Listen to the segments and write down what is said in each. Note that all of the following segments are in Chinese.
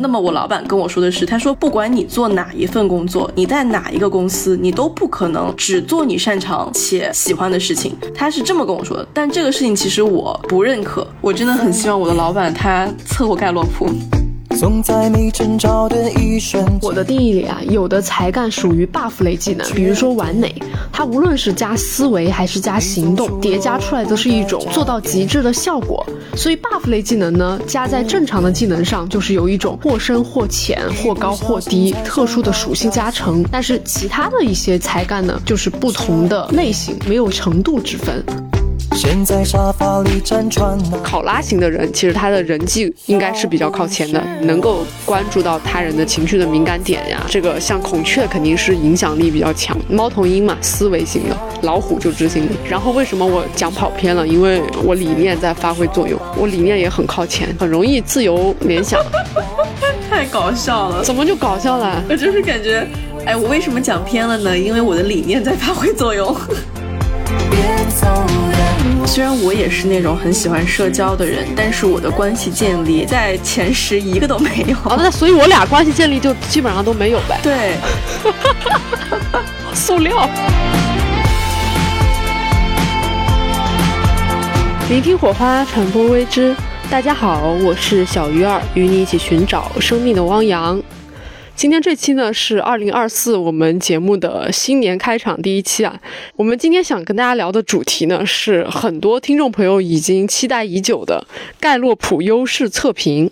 那么我老板跟我说的是，他说不管你做哪一份工作，你在哪一个公司，你都不可能只做你擅长且喜欢的事情。他是这么跟我说的。但这个事情其实我不认可，我真的很希望我的老板他测过盖洛普。总在没征兆的一瞬我的定义里啊，有的才干属于 buff 类技能，比如说完美，它无论是加思维还是加行动，叠加出来都是一种做到极致的效果。所以 buff 类技能呢，加在正常的技能上，就是有一种或深或浅、或高或低特殊的属性加成。但是其他的一些才干呢，就是不同的类型，没有程度之分。先在沙发里辗转。考拉型的人，其实他的人际应该是比较靠前的，能够关注到他人的情绪的敏感点呀。这个像孔雀肯定是影响力比较强，猫头鹰嘛，思维型的，老虎就执行力。然后为什么我讲跑偏了？因为我理念在发挥作用，我理念也很靠前，很容易自由联想。太搞笑了，怎么就搞笑了？我就是感觉，哎，我为什么讲偏了呢？因为我的理念在发挥作用。虽然我也是那种很喜欢社交的人，但是我的关系建立在前十一个都没有。哦，那所以我俩关系建立就基本上都没有呗。对，塑料。聆听火花，传播未知。大家好，我是小鱼儿，与你一起寻找生命的汪洋。今天这期呢是二零二四我们节目的新年开场第一期啊。我们今天想跟大家聊的主题呢是很多听众朋友已经期待已久的盖洛普优势测评。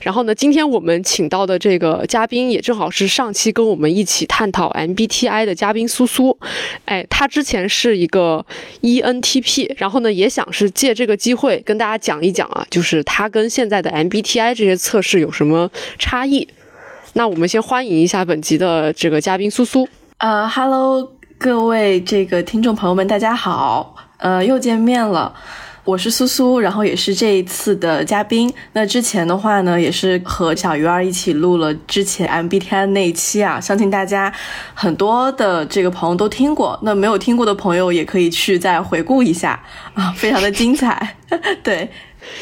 然后呢，今天我们请到的这个嘉宾也正好是上期跟我们一起探讨 MBTI 的嘉宾苏苏。哎，他之前是一个 ENTP，然后呢也想是借这个机会跟大家讲一讲啊，就是他跟现在的 MBTI 这些测试有什么差异。那我们先欢迎一下本集的这个嘉宾苏苏。呃，Hello，各位这个听众朋友们，大家好，呃，又见面了，我是苏苏，然后也是这一次的嘉宾。那之前的话呢，也是和小鱼儿一起录了之前 MBTI 那一期啊，相信大家很多的这个朋友都听过，那没有听过的朋友也可以去再回顾一下啊，非常的精彩，对。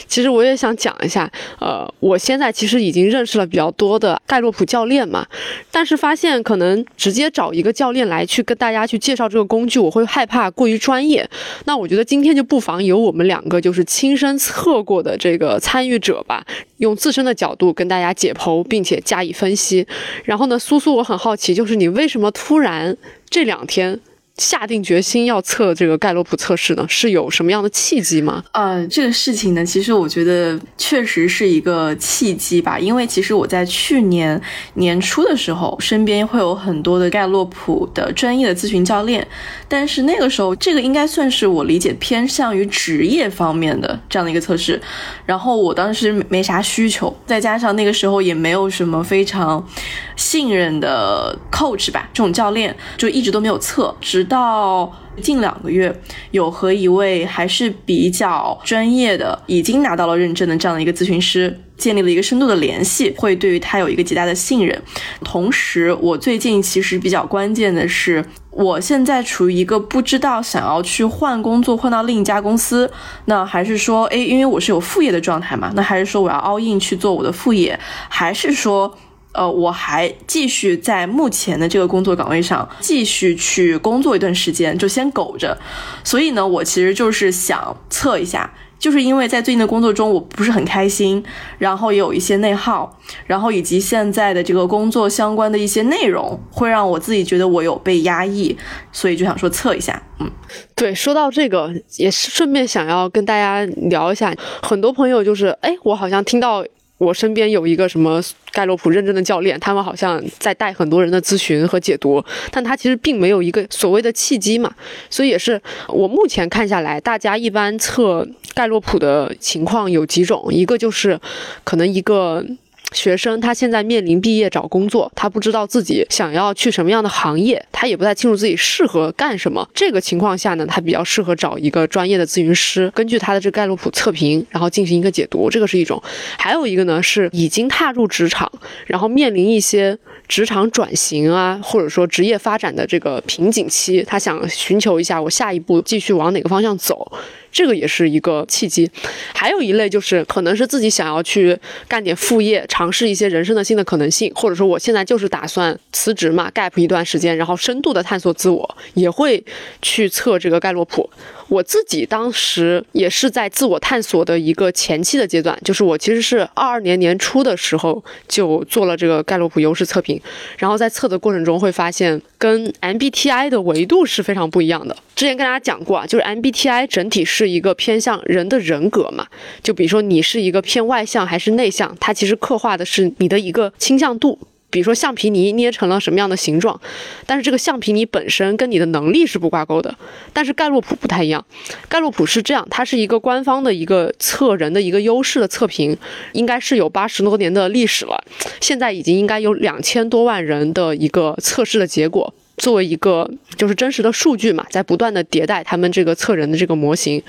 其实我也想讲一下，呃，我现在其实已经认识了比较多的盖洛普教练嘛，但是发现可能直接找一个教练来去跟大家去介绍这个工具，我会害怕过于专业。那我觉得今天就不妨由我们两个就是亲身测过的这个参与者吧，用自身的角度跟大家解剖，并且加以分析。然后呢，苏苏，我很好奇，就是你为什么突然这两天？下定决心要测这个盖洛普测试呢，是有什么样的契机吗？呃，这个事情呢，其实我觉得确实是一个契机吧，因为其实我在去年年初的时候，身边会有很多的盖洛普的专业的咨询教练，但是那个时候，这个应该算是我理解偏向于职业方面的这样的一个测试，然后我当时没啥需求，再加上那个时候也没有什么非常信任的 coach 吧，这种教练就一直都没有测，直。到近两个月，有和一位还是比较专业的、已经拿到了认证的这样的一个咨询师建立了一个深度的联系，会对于他有一个极大的信任。同时，我最近其实比较关键的是，我现在处于一个不知道想要去换工作换到另一家公司，那还是说，诶，因为我是有副业的状态嘛，那还是说我要 all in 去做我的副业，还是说？呃，我还继续在目前的这个工作岗位上继续去工作一段时间，就先苟着。所以呢，我其实就是想测一下，就是因为在最近的工作中我不是很开心，然后也有一些内耗，然后以及现在的这个工作相关的一些内容会让我自己觉得我有被压抑，所以就想说测一下。嗯，对，说到这个，也是顺便想要跟大家聊一下，很多朋友就是，哎，我好像听到。我身边有一个什么盖洛普认证的教练，他们好像在带很多人的咨询和解读，但他其实并没有一个所谓的契机嘛，所以也是我目前看下来，大家一般测盖洛普的情况有几种，一个就是可能一个。学生他现在面临毕业找工作，他不知道自己想要去什么样的行业，他也不太清楚自己适合干什么。这个情况下呢，他比较适合找一个专业的咨询师，根据他的这个盖洛普测评，然后进行一个解读。这个是一种。还有一个呢，是已经踏入职场，然后面临一些职场转型啊，或者说职业发展的这个瓶颈期，他想寻求一下我下一步继续往哪个方向走。这个也是一个契机。还有一类就是可能是自己想要去干点副业，尝试一些人生的新的可能性，或者说我现在就是打算辞职嘛，gap 一段时间，然后深度的探索自我，也会去测这个盖洛普。我自己当时也是在自我探索的一个前期的阶段，就是我其实是二二年年初的时候就做了这个盖洛普优势测评，然后在测的过程中会发现跟 MBTI 的维度是非常不一样的。之前跟大家讲过啊，就是 MBTI 整体是是一个偏向人的人格嘛，就比如说你是一个偏外向还是内向，它其实刻画的是你的一个倾向度。比如说橡皮泥捏成了什么样的形状，但是这个橡皮泥本身跟你的能力是不挂钩的。但是盖洛普不太一样，盖洛普是这样，它是一个官方的一个测人的一个优势的测评，应该是有八十多年的历史了，现在已经应该有两千多万人的一个测试的结果。作为一个就是真实的数据嘛，在不断的迭代他们这个测人的这个模型，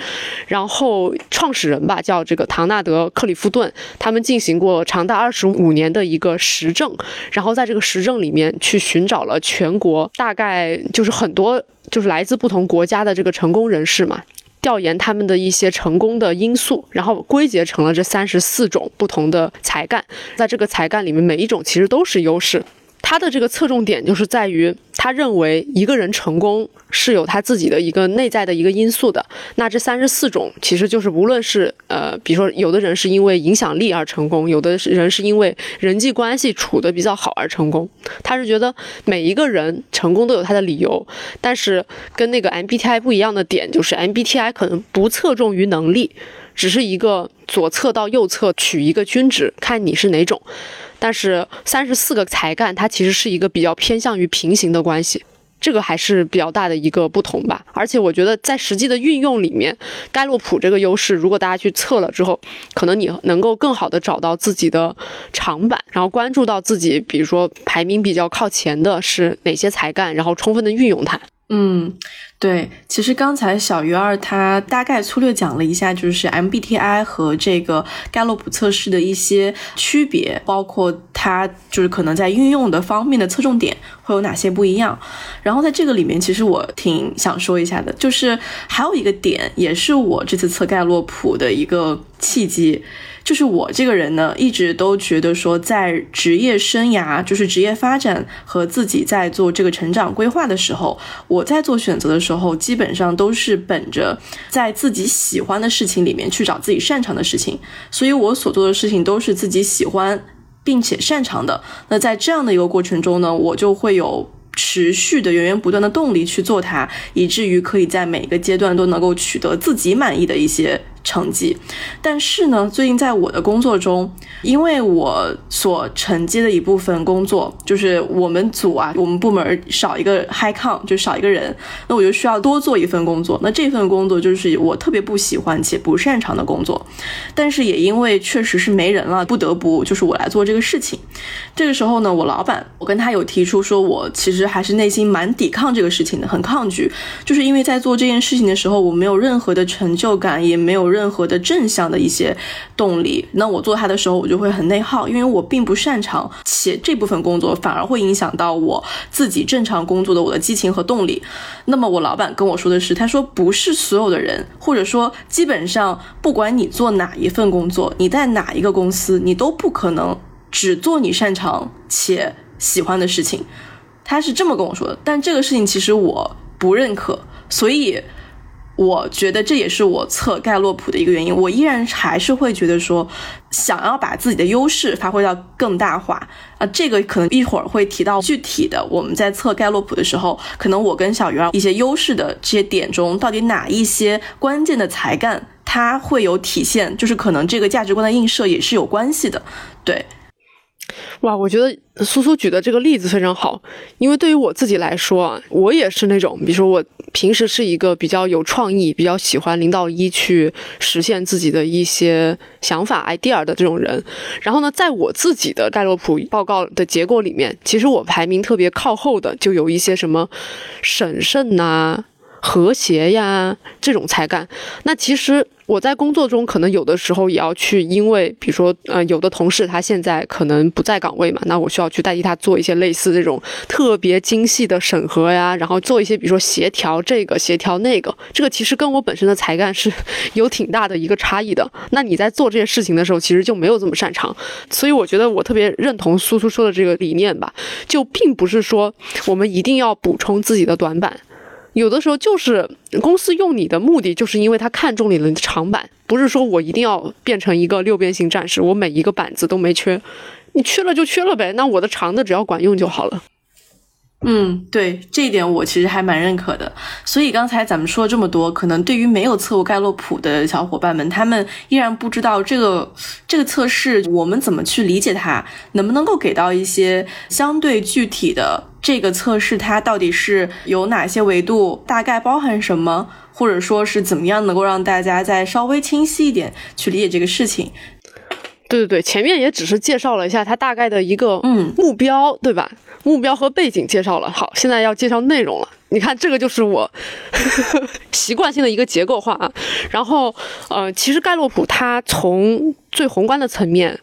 然后创始人吧叫这个唐纳德·克里夫顿，他们进行过长达二十五年的一个实证，然后在这个实证里面去寻找了全国大概就是很多就是来自不同国家的这个成功人士嘛，调研他们的一些成功的因素，然后归结成了这三十四种不同的才干，在这个才干里面每一种其实都是优势。他的这个侧重点就是在于，他认为一个人成功是有他自己的一个内在的一个因素的。那这三十四种其实就是，无论是呃，比如说有的人是因为影响力而成功，有的人是因为人际关系处得比较好而成功。他是觉得每一个人成功都有他的理由，但是跟那个 MBTI 不一样的点就是，MBTI 可能不侧重于能力，只是一个左侧到右侧取一个均值，看你是哪种。但是三十四个才干，它其实是一个比较偏向于平行的关系，这个还是比较大的一个不同吧。而且我觉得在实际的运用里面，盖洛普这个优势，如果大家去测了之后，可能你能够更好的找到自己的长板，然后关注到自己，比如说排名比较靠前的是哪些才干，然后充分的运用它。嗯，对，其实刚才小鱼儿他大概粗略讲了一下，就是 MBTI 和这个盖洛普测试的一些区别，包括它就是可能在运用的方面的侧重点会有哪些不一样。然后在这个里面，其实我挺想说一下的，就是还有一个点，也是我这次测盖洛普的一个契机。就是我这个人呢，一直都觉得说，在职业生涯，就是职业发展和自己在做这个成长规划的时候，我在做选择的时候，基本上都是本着在自己喜欢的事情里面去找自己擅长的事情，所以我所做的事情都是自己喜欢并且擅长的。那在这样的一个过程中呢，我就会有持续的源源不断的动力去做它，以至于可以在每个阶段都能够取得自己满意的一些。成绩，但是呢，最近在我的工作中，因为我所承接的一部分工作，就是我们组啊，我们部门少一个 high con，就少一个人，那我就需要多做一份工作。那这份工作就是我特别不喜欢且不擅长的工作，但是也因为确实是没人了，不得不就是我来做这个事情。这个时候呢，我老板，我跟他有提出说，我其实还是内心蛮抵抗这个事情的，很抗拒，就是因为在做这件事情的时候，我没有任何的成就感，也没有。任何的正向的一些动力，那我做它的时候，我就会很内耗，因为我并不擅长，且这部分工作反而会影响到我自己正常工作的我的激情和动力。那么我老板跟我说的是，他说不是所有的人，或者说基本上不管你做哪一份工作，你在哪一个公司，你都不可能只做你擅长且喜欢的事情。他是这么跟我说的，但这个事情其实我不认可，所以。我觉得这也是我测盖洛普的一个原因。我依然还是会觉得说，想要把自己的优势发挥到更大化啊，这个可能一会儿会提到具体的。我们在测盖洛普的时候，可能我跟小鱼儿一些优势的这些点中，到底哪一些关键的才干它会有体现，就是可能这个价值观的映射也是有关系的，对。哇，我觉得苏苏举的这个例子非常好，因为对于我自己来说，我也是那种，比如说我平时是一个比较有创意、比较喜欢零到一去实现自己的一些想法、idea 的这种人。然后呢，在我自己的盖洛普报告的结果里面，其实我排名特别靠后的就有一些什么审慎呐。和谐呀这种才干。那其实。我在工作中可能有的时候也要去，因为比如说，呃，有的同事他现在可能不在岗位嘛，那我需要去代替他做一些类似这种特别精细的审核呀，然后做一些比如说协调这个协调那个，这个其实跟我本身的才干是有挺大的一个差异的。那你在做这些事情的时候，其实就没有这么擅长，所以我觉得我特别认同苏苏说的这个理念吧，就并不是说我们一定要补充自己的短板。有的时候就是公司用你的目的，就是因为他看中你的长板，不是说我一定要变成一个六边形战士，我每一个板子都没缺，你缺了就缺了呗，那我的长的只要管用就好了。嗯，对这一点我其实还蛮认可的。所以刚才咱们说了这么多，可能对于没有测过盖洛普的小伙伴们，他们依然不知道这个这个测试我们怎么去理解它，能不能够给到一些相对具体的这个测试它到底是有哪些维度，大概包含什么，或者说是怎么样能够让大家再稍微清晰一点去理解这个事情。对对对，前面也只是介绍了一下它大概的一个嗯目标，对吧？目标和背景介绍了，好，现在要介绍内容了。你看，这个就是我 习惯性的一个结构化啊。然后，呃，其实盖洛普它从最宏观的层面，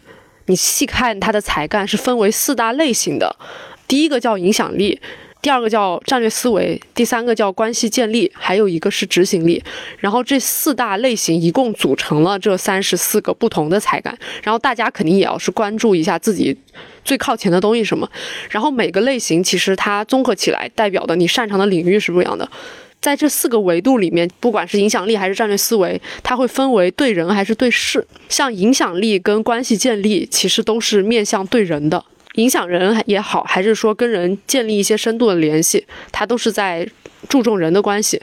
你细看它的才干是分为四大类型的，第一个叫影响力。第二个叫战略思维，第三个叫关系建立，还有一个是执行力。然后这四大类型一共组成了这三十四个不同的才干。然后大家肯定也要是关注一下自己最靠前的东西什么。然后每个类型其实它综合起来代表的你擅长的领域是不一样的。在这四个维度里面，不管是影响力还是战略思维，它会分为对人还是对事。像影响力跟关系建立，其实都是面向对人的。影响人也好，还是说跟人建立一些深度的联系，他都是在注重人的关系。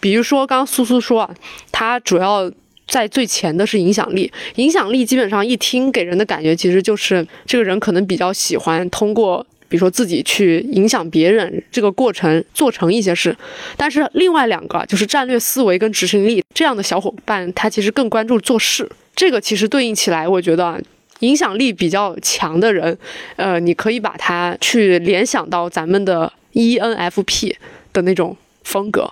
比如说，刚刚苏苏说啊，他主要在最前的是影响力。影响力基本上一听给人的感觉，其实就是这个人可能比较喜欢通过，比如说自己去影响别人这个过程做成一些事。但是另外两个就是战略思维跟执行力这样的小伙伴，他其实更关注做事。这个其实对应起来，我觉得。影响力比较强的人，呃，你可以把它去联想到咱们的 ENFP 的那种风格。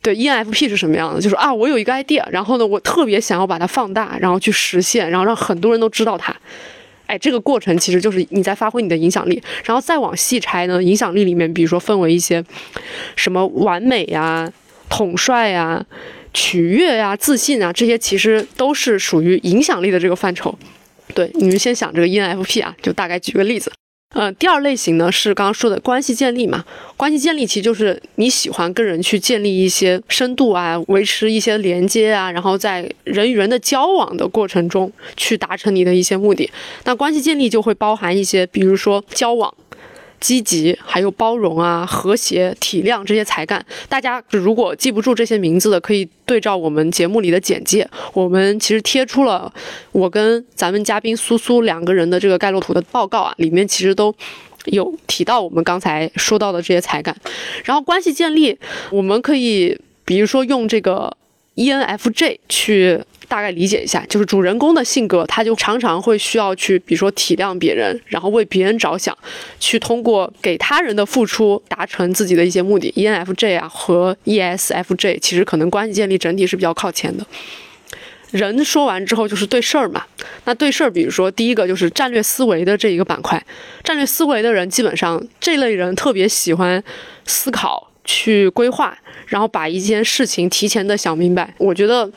对，ENFP 是什么样的？就是啊，我有一个 idea，然后呢，我特别想要把它放大，然后去实现，然后让很多人都知道它。哎，这个过程其实就是你在发挥你的影响力。然后再往细拆呢，影响力里面，比如说分为一些什么完美呀、统帅呀、取悦呀、自信啊，这些其实都是属于影响力的这个范畴。对，你们先想这个 ENFP 啊，就大概举个例子。嗯，第二类型呢是刚刚说的关系建立嘛。关系建立其实就是你喜欢跟人去建立一些深度啊，维持一些连接啊，然后在人与人的交往的过程中去达成你的一些目的。那关系建立就会包含一些，比如说交往。积极，还有包容啊，和谐、体谅这些才干。大家如果记不住这些名字的，可以对照我们节目里的简介。我们其实贴出了我跟咱们嘉宾苏苏两个人的这个盖洛普的报告啊，里面其实都有提到我们刚才说到的这些才干。然后关系建立，我们可以比如说用这个 ENFJ 去。大概理解一下，就是主人公的性格，他就常常会需要去，比如说体谅别人，然后为别人着想，去通过给他人的付出达成自己的一些目的。ENFJ 啊和 ESFJ 其实可能关系建立整体是比较靠前的。人说完之后就是对事儿嘛，那对事儿，比如说第一个就是战略思维的这一个板块，战略思维的人基本上这类人特别喜欢思考、去规划，然后把一件事情提前的想明白。我觉得。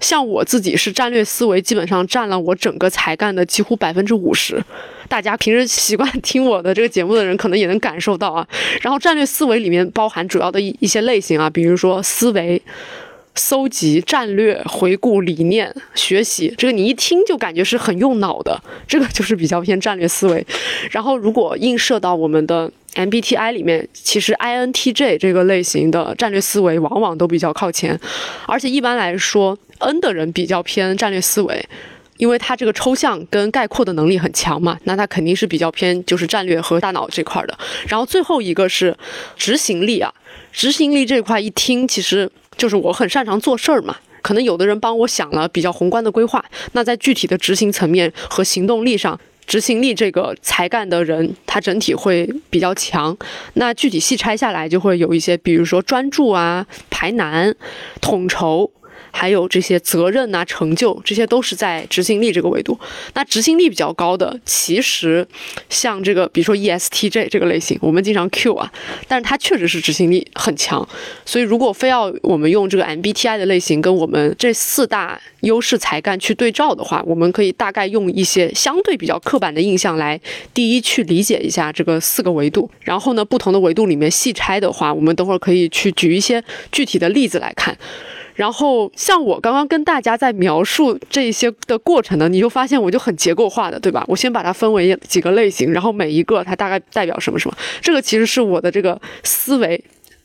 像我自己是战略思维，基本上占了我整个才干的几乎百分之五十。大家平时习惯 听我的这个节目的人，可能也能感受到啊。然后战略思维里面包含主要的一一些类型啊，比如说思维、搜集、战略、回顾、理念、学习，这个你一听就感觉是很用脑的，这个就是比较偏战略思维。然后如果映射到我们的。MBTI 里面，其实 INTJ 这个类型的战略思维往往都比较靠前，而且一般来说，N 的人比较偏战略思维，因为他这个抽象跟概括的能力很强嘛，那他肯定是比较偏就是战略和大脑这块的。然后最后一个是执行力啊，执行力这块一听，其实就是我很擅长做事儿嘛，可能有的人帮我想了比较宏观的规划，那在具体的执行层面和行动力上。执行力这个才干的人，他整体会比较强。那具体细拆下来，就会有一些，比如说专注啊、排难、统筹。还有这些责任呐、成就，这些都是在执行力这个维度。那执行力比较高的，其实像这个，比如说 ESTJ 这个类型，我们经常 Q 啊，但是它确实是执行力很强。所以如果非要我们用这个 MBTI 的类型跟我们这四大优势才干去对照的话，我们可以大概用一些相对比较刻板的印象来第一去理解一下这个四个维度。然后呢，不同的维度里面细拆的话，我们等会儿可以去举一些具体的例子来看。然后像我刚刚跟大家在描述这些的过程呢，你就发现我就很结构化的，对吧？我先把它分为几个类型，然后每一个它大概代表什么什么。这个其实是我的这个思维，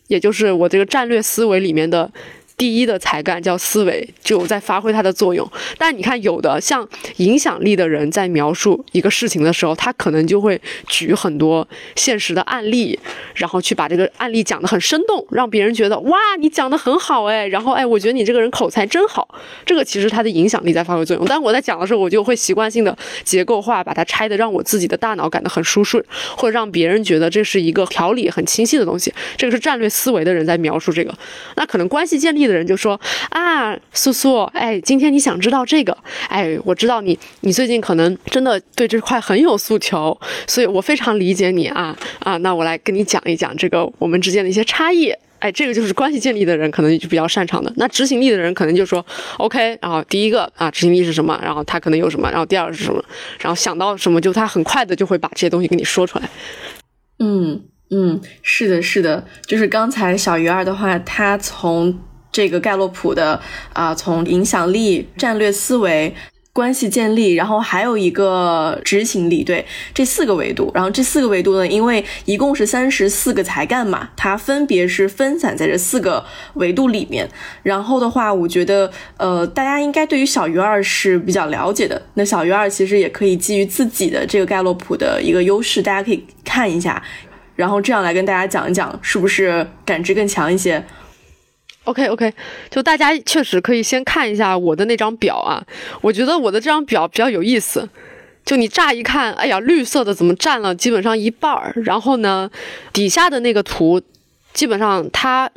也就是我这个战略思维里面的。第一的才干叫思维，就在发挥它的作用。但你看，有的像影响力的人在描述一个事情的时候，他可能就会举很多现实的案例，然后去把这个案例讲得很生动，让别人觉得哇，你讲得很好哎。然后哎，我觉得你这个人口才真好。这个其实他的影响力在发挥作用。但我在讲的时候，我就会习惯性的结构化，把它拆的让我自己的大脑感到很舒顺，或者让别人觉得这是一个条理很清晰的东西。这个是战略思维的人在描述这个。那可能关系建立。的人就说啊，苏苏，哎，今天你想知道这个？哎，我知道你，你最近可能真的对这块很有诉求，所以我非常理解你啊啊，那我来跟你讲一讲这个我们之间的一些差异。哎，这个就是关系建立的人可能就比较擅长的。那执行力的人可能就说 OK，然后第一个啊，执行力是什么？然后他可能有什么？然后第二个是什么？然后想到什么，就他很快的就会把这些东西给你说出来。嗯嗯，是的，是的，就是刚才小鱼儿的话，他从。这个盖洛普的啊，从影响力、战略思维、关系建立，然后还有一个执行力，对。这四个维度。然后这四个维度呢，因为一共是三十四个才干嘛，它分别是分散在这四个维度里面。然后的话，我觉得呃，大家应该对。于小鱼二是比较了解的。那小鱼二其实也可以基于自己的这个盖洛普的一个优势，大家可以看一下，然后这样来跟大家讲一讲，是不是感知更强一些。OK OK，就大家确实可以先看一下我的那张表啊，我觉得我的这张表比较有意思。就你乍一看，哎呀，绿色的怎么占了基本上一半儿？然后呢，底下的那个图，基本上它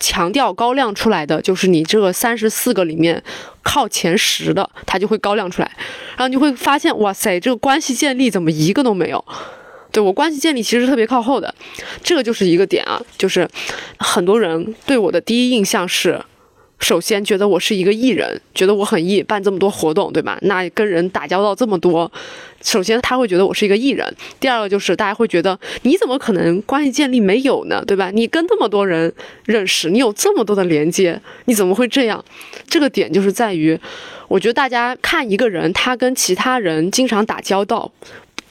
强调高亮出来的就是你这个三十四个里面靠前十的，它就会高亮出来。然后你会发现，哇塞，这个关系建立怎么一个都没有？对我关系建立其实特别靠后的，这个就是一个点啊，就是很多人对我的第一印象是，首先觉得我是一个艺人，觉得我很艺，办这么多活动，对吧？那跟人打交道这么多，首先他会觉得我是一个艺人。第二个就是大家会觉得你怎么可能关系建立没有呢？对吧？你跟这么多人认识，你有这么多的连接，你怎么会这样？这个点就是在于，我觉得大家看一个人，他跟其他人经常打交道。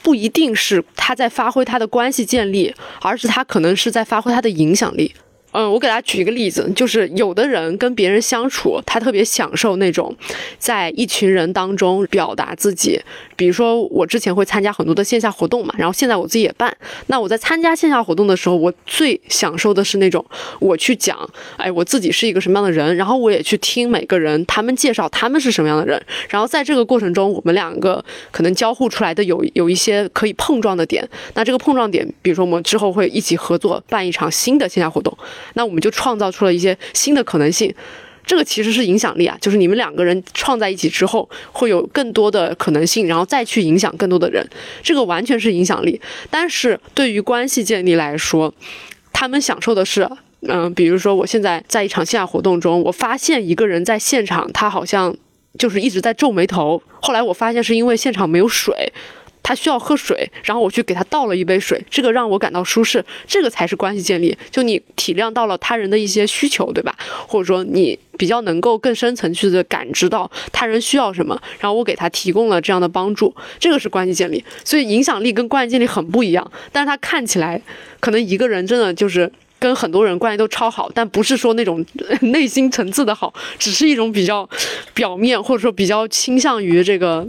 不一定是他在发挥他的关系建立，而是他可能是在发挥他的影响力。嗯，我给大家举一个例子，就是有的人跟别人相处，他特别享受那种在一群人当中表达自己。比如说，我之前会参加很多的线下活动嘛，然后现在我自己也办。那我在参加线下活动的时候，我最享受的是那种我去讲，哎，我自己是一个什么样的人，然后我也去听每个人他们介绍他们是什么样的人，然后在这个过程中，我们两个可能交互出来的有有一些可以碰撞的点。那这个碰撞点，比如说我们之后会一起合作办一场新的线下活动。那我们就创造出了一些新的可能性，这个其实是影响力啊，就是你们两个人创在一起之后，会有更多的可能性，然后再去影响更多的人，这个完全是影响力。但是对于关系建立来说，他们享受的是，嗯，比如说我现在在一场线下活动中，我发现一个人在现场，他好像就是一直在皱眉头，后来我发现是因为现场没有水。他需要喝水，然后我去给他倒了一杯水，这个让我感到舒适，这个才是关系建立。就你体谅到了他人的一些需求，对吧？或者说你比较能够更深层次的感知到他人需要什么，然后我给他提供了这样的帮助，这个是关系建立。所以影响力跟关系建立很不一样，但是他看起来可能一个人真的就是跟很多人关系都超好，但不是说那种内心层次的好，只是一种比较表面，或者说比较倾向于这个。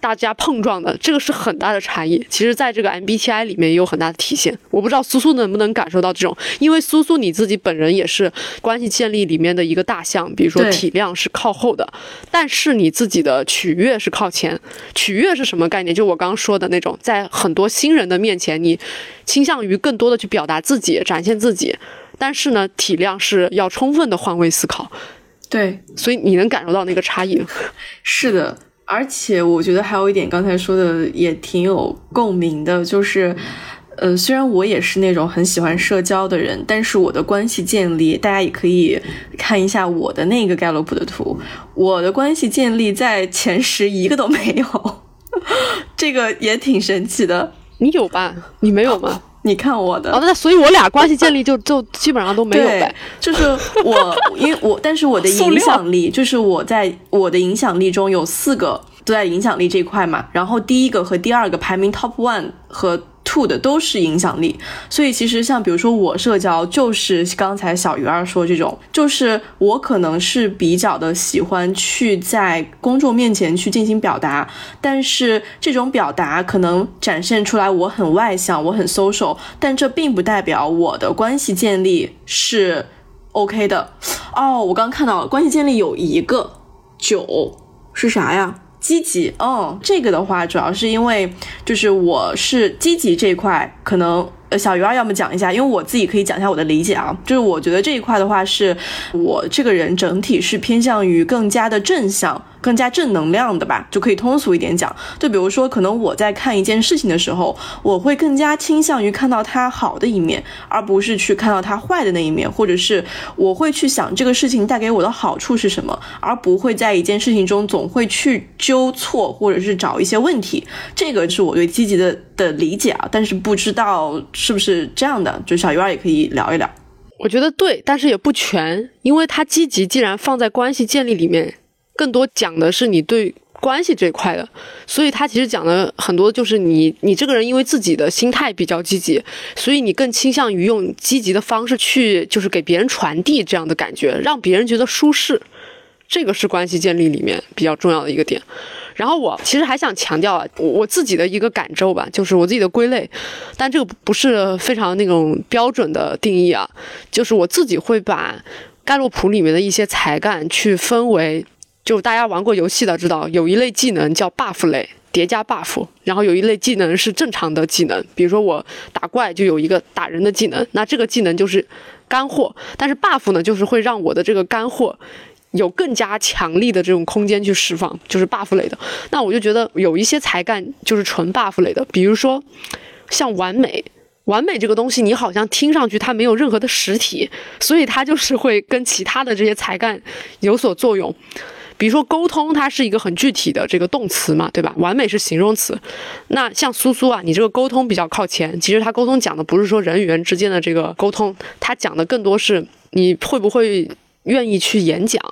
大家碰撞的，这个是很大的差异。其实，在这个 MBTI 里面也有很大的体现。我不知道苏苏能不能感受到这种，因为苏苏你自己本人也是关系建立里面的一个大项，比如说体量是靠后的，但是你自己的取悦是靠前。取悦是什么概念？就我刚刚说的那种，在很多新人的面前，你倾向于更多的去表达自己，展现自己。但是呢，体量是要充分的换位思考。对，所以你能感受到那个差异。是的，而且我觉得还有一点，刚才说的也挺有共鸣的，就是，呃，虽然我也是那种很喜欢社交的人，但是我的关系建立，大家也可以看一下我的那个盖洛普的图，我的关系建立在前十一个都没有，这个也挺神奇的。你有吧？你没有吗？你看我的，哦，那所以我俩关系建立就就基本上都没有呗。就是我，因为我，但是我的影响力，就是我在我的影响力中有四个都在影响力这一块嘛。然后第一个和第二个排名 top one 和。Two 的都是影响力，所以其实像比如说我社交，就是刚才小鱼儿说这种，就是我可能是比较的喜欢去在公众面前去进行表达，但是这种表达可能展现出来我很外向，我很 social，但这并不代表我的关系建立是 OK 的。哦，我刚看到了关系建立有一个九是啥呀？积极，嗯，这个的话主要是因为就是我是积极这一块，可能呃小鱼儿要么讲一下，因为我自己可以讲一下我的理解啊，就是我觉得这一块的话是我这个人整体是偏向于更加的正向。更加正能量的吧，就可以通俗一点讲。就比如说，可能我在看一件事情的时候，我会更加倾向于看到它好的一面，而不是去看到它坏的那一面，或者是我会去想这个事情带给我的好处是什么，而不会在一件事情中总会去纠错或者是找一些问题。这个是我对积极的的理解啊，但是不知道是不是这样的，就小鱼儿也可以聊一聊。我觉得对，但是也不全，因为它积极既然放在关系建立里面。更多讲的是你对关系这一块的，所以他其实讲的很多就是你你这个人因为自己的心态比较积极，所以你更倾向于用积极的方式去就是给别人传递这样的感觉，让别人觉得舒适，这个是关系建立里面比较重要的一个点。然后我其实还想强调啊，我自己的一个感受吧，就是我自己的归类，但这个不是非常那种标准的定义啊，就是我自己会把盖洛普里面的一些才干去分为。就大家玩过游戏的知道，有一类技能叫 buff 类，叠加 buff，然后有一类技能是正常的技能，比如说我打怪就有一个打人的技能，那这个技能就是干货，但是 buff 呢，就是会让我的这个干货有更加强力的这种空间去释放，就是 buff 类的。那我就觉得有一些才干就是纯 buff 类的，比如说像完美，完美这个东西你好像听上去它没有任何的实体，所以它就是会跟其他的这些才干有所作用。比如说沟通，它是一个很具体的这个动词嘛，对吧？完美是形容词。那像苏苏啊，你这个沟通比较靠前。其实他沟通讲的不是说人与人之间的这个沟通，他讲的更多是你会不会愿意去演讲。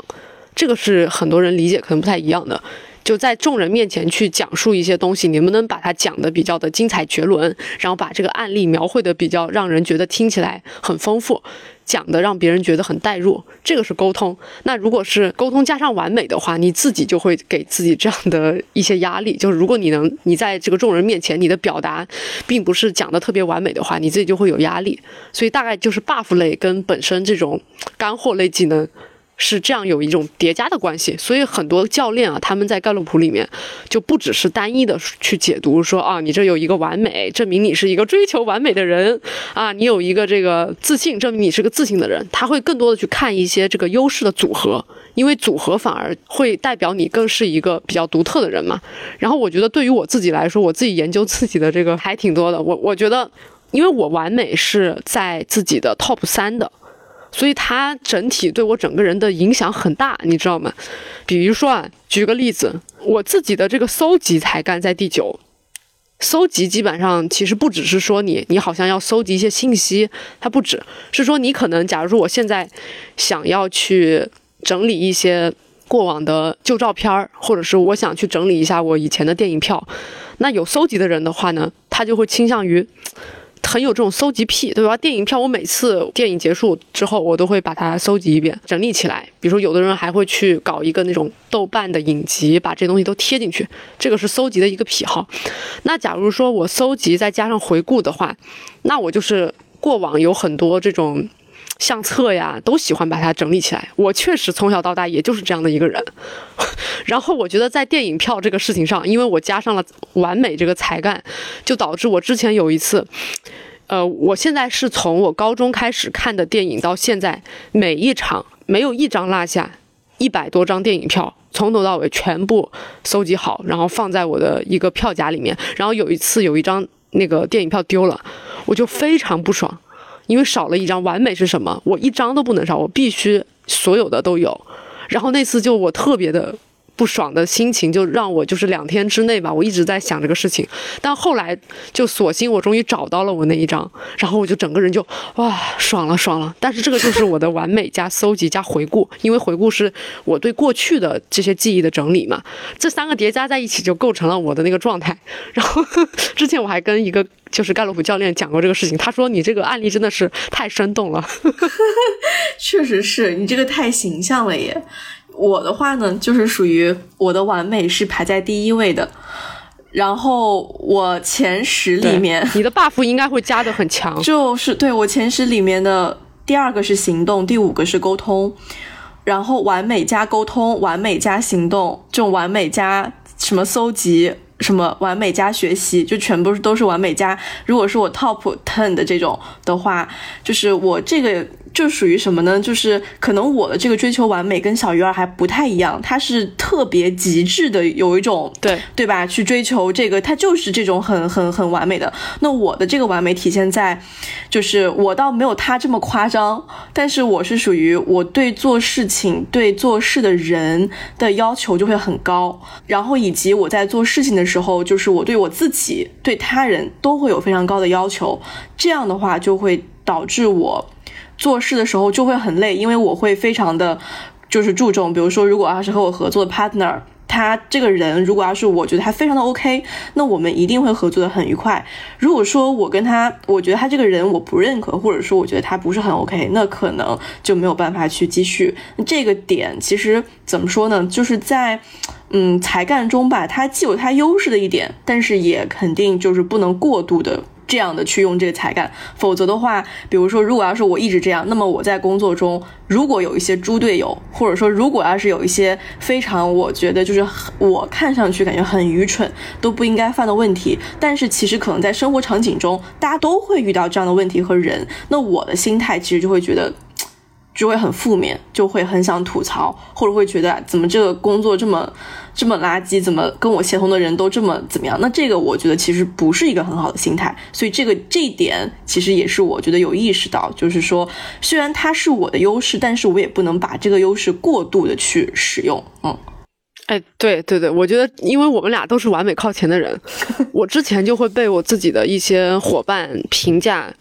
这个是很多人理解可能不太一样的。就在众人面前去讲述一些东西，你能不能把它讲的比较的精彩绝伦，然后把这个案例描绘的比较让人觉得听起来很丰富，讲的让别人觉得很代入，这个是沟通。那如果是沟通加上完美的话，你自己就会给自己这样的一些压力。就是如果你能，你在这个众人面前，你的表达并不是讲的特别完美的话，你自己就会有压力。所以大概就是 buff 类跟本身这种干货类技能。是这样有一种叠加的关系，所以很多教练啊，他们在盖洛普里面就不只是单一的去解读说啊，你这有一个完美，证明你是一个追求完美的人啊，你有一个这个自信，证明你是个自信的人。他会更多的去看一些这个优势的组合，因为组合反而会代表你更是一个比较独特的人嘛。然后我觉得对于我自己来说，我自己研究自己的这个还挺多的。我我觉得，因为我完美是在自己的 top 三的。所以它整体对我整个人的影响很大，你知道吗？比如说啊，举个例子，我自己的这个搜集才干在第九。搜集基本上其实不只是说你，你好像要搜集一些信息，它不只是说你可能，假如说我现在想要去整理一些过往的旧照片儿，或者是我想去整理一下我以前的电影票，那有搜集的人的话呢，他就会倾向于。很有这种搜集癖，对吧？电影票我每次电影结束之后，我都会把它搜集一遍，整理起来。比如说，有的人还会去搞一个那种豆瓣的影集，把这东西都贴进去，这个是搜集的一个癖好。那假如说我搜集再加上回顾的话，那我就是过往有很多这种。相册呀，都喜欢把它整理起来。我确实从小到大也就是这样的一个人。然后我觉得在电影票这个事情上，因为我加上了完美这个才干，就导致我之前有一次，呃，我现在是从我高中开始看的电影到现在，每一场没有一张落下，一百多张电影票从头到尾全部搜集好，然后放在我的一个票夹里面。然后有一次有一张那个电影票丢了，我就非常不爽。因为少了一张，完美是什么？我一张都不能少，我必须所有的都有。然后那次就我特别的。不爽的心情就让我就是两天之内吧，我一直在想这个事情，但后来就索性我终于找到了我那一张，然后我就整个人就哇爽了爽了。但是这个就是我的完美加搜集加回顾，因为回顾是我对过去的这些记忆的整理嘛，这三个叠加在一起就构成了我的那个状态。然后之前我还跟一个就是盖洛普教练讲过这个事情，他说你这个案例真的是太生动了，确实是你这个太形象了耶。我的话呢，就是属于我的完美是排在第一位的，然后我前十里面，你的 buff 应该会加的很强，就是对我前十里面的第二个是行动，第五个是沟通，然后完美加沟通，完美加行动，这种完美加什么搜集。什么完美加学习，就全部都是完美加。如果是我 top ten 的这种的话，就是我这个就属于什么呢？就是可能我的这个追求完美跟小鱼儿还不太一样，他是特别极致的，有一种对对吧？去追求这个，他就是这种很很很完美的。那我的这个完美体现在，就是我倒没有他这么夸张，但是我是属于我对做事情、对做事的人的要求就会很高，然后以及我在做事情的。时候就是我对我自己、对他人都会有非常高的要求，这样的话就会导致我做事的时候就会很累，因为我会非常的就是注重，比如说如果要是和我合作的 partner。他这个人，如果要是我觉得他非常的 OK，那我们一定会合作的很愉快。如果说我跟他，我觉得他这个人我不认可，或者说我觉得他不是很 OK，那可能就没有办法去继续。这个点其实怎么说呢？就是在嗯才干中吧，它既有它优势的一点，但是也肯定就是不能过度的。这样的去用这个才干，否则的话，比如说，如果要是我一直这样，那么我在工作中，如果有一些猪队友，或者说如果要是有一些非常我觉得就是我看上去感觉很愚蠢都不应该犯的问题，但是其实可能在生活场景中，大家都会遇到这样的问题和人，那我的心态其实就会觉得。就会很负面，就会很想吐槽，或者会觉得怎么这个工作这么这么垃圾，怎么跟我协同的人都这么怎么样？那这个我觉得其实不是一个很好的心态。所以这个这一点其实也是我觉得有意识到，就是说虽然它是我的优势，但是我也不能把这个优势过度的去使用。嗯，哎，对对对，我觉得因为我们俩都是完美靠前的人，我之前就会被我自己的一些伙伴评价。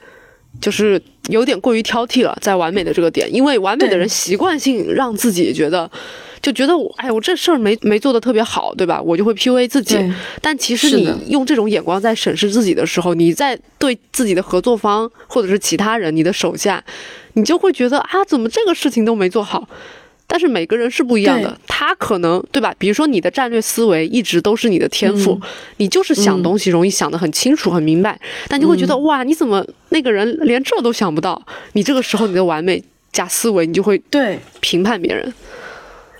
就是有点过于挑剔了，在完美的这个点，因为完美的人习惯性让自己觉得，就觉得我，哎，我这事儿没没做的特别好，对吧？我就会 PUA 自己。但其实你用这种眼光在审视自己的时候，你在对自己的合作方或者是其他人，你的手下，你就会觉得啊，怎么这个事情都没做好？但是每个人是不一样的，他可能对吧？比如说你的战略思维一直都是你的天赋，你就是想东西容易想得很清楚、很明白，但就会觉得哇，你怎么那个人连这都想不到？你这个时候你的完美加思维，你就会对评判别人。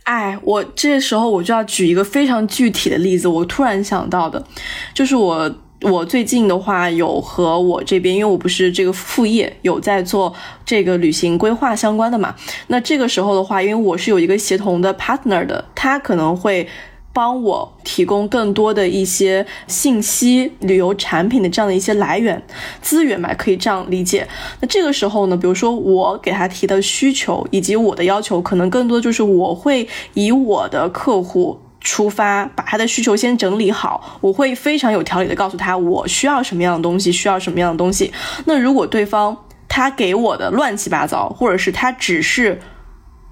哎，我这时候我就要举一个非常具体的例子，我突然想到的，就是我。我最近的话有和我这边，因为我不是这个副业有在做这个旅行规划相关的嘛。那这个时候的话，因为我是有一个协同的 partner 的，他可能会帮我提供更多的一些信息、旅游产品的这样的一些来源资源嘛，可以这样理解。那这个时候呢，比如说我给他提的需求以及我的要求，可能更多就是我会以我的客户。出发，把他的需求先整理好，我会非常有条理的告诉他我需要什么样的东西，需要什么样的东西。那如果对方他给我的乱七八糟，或者是他只是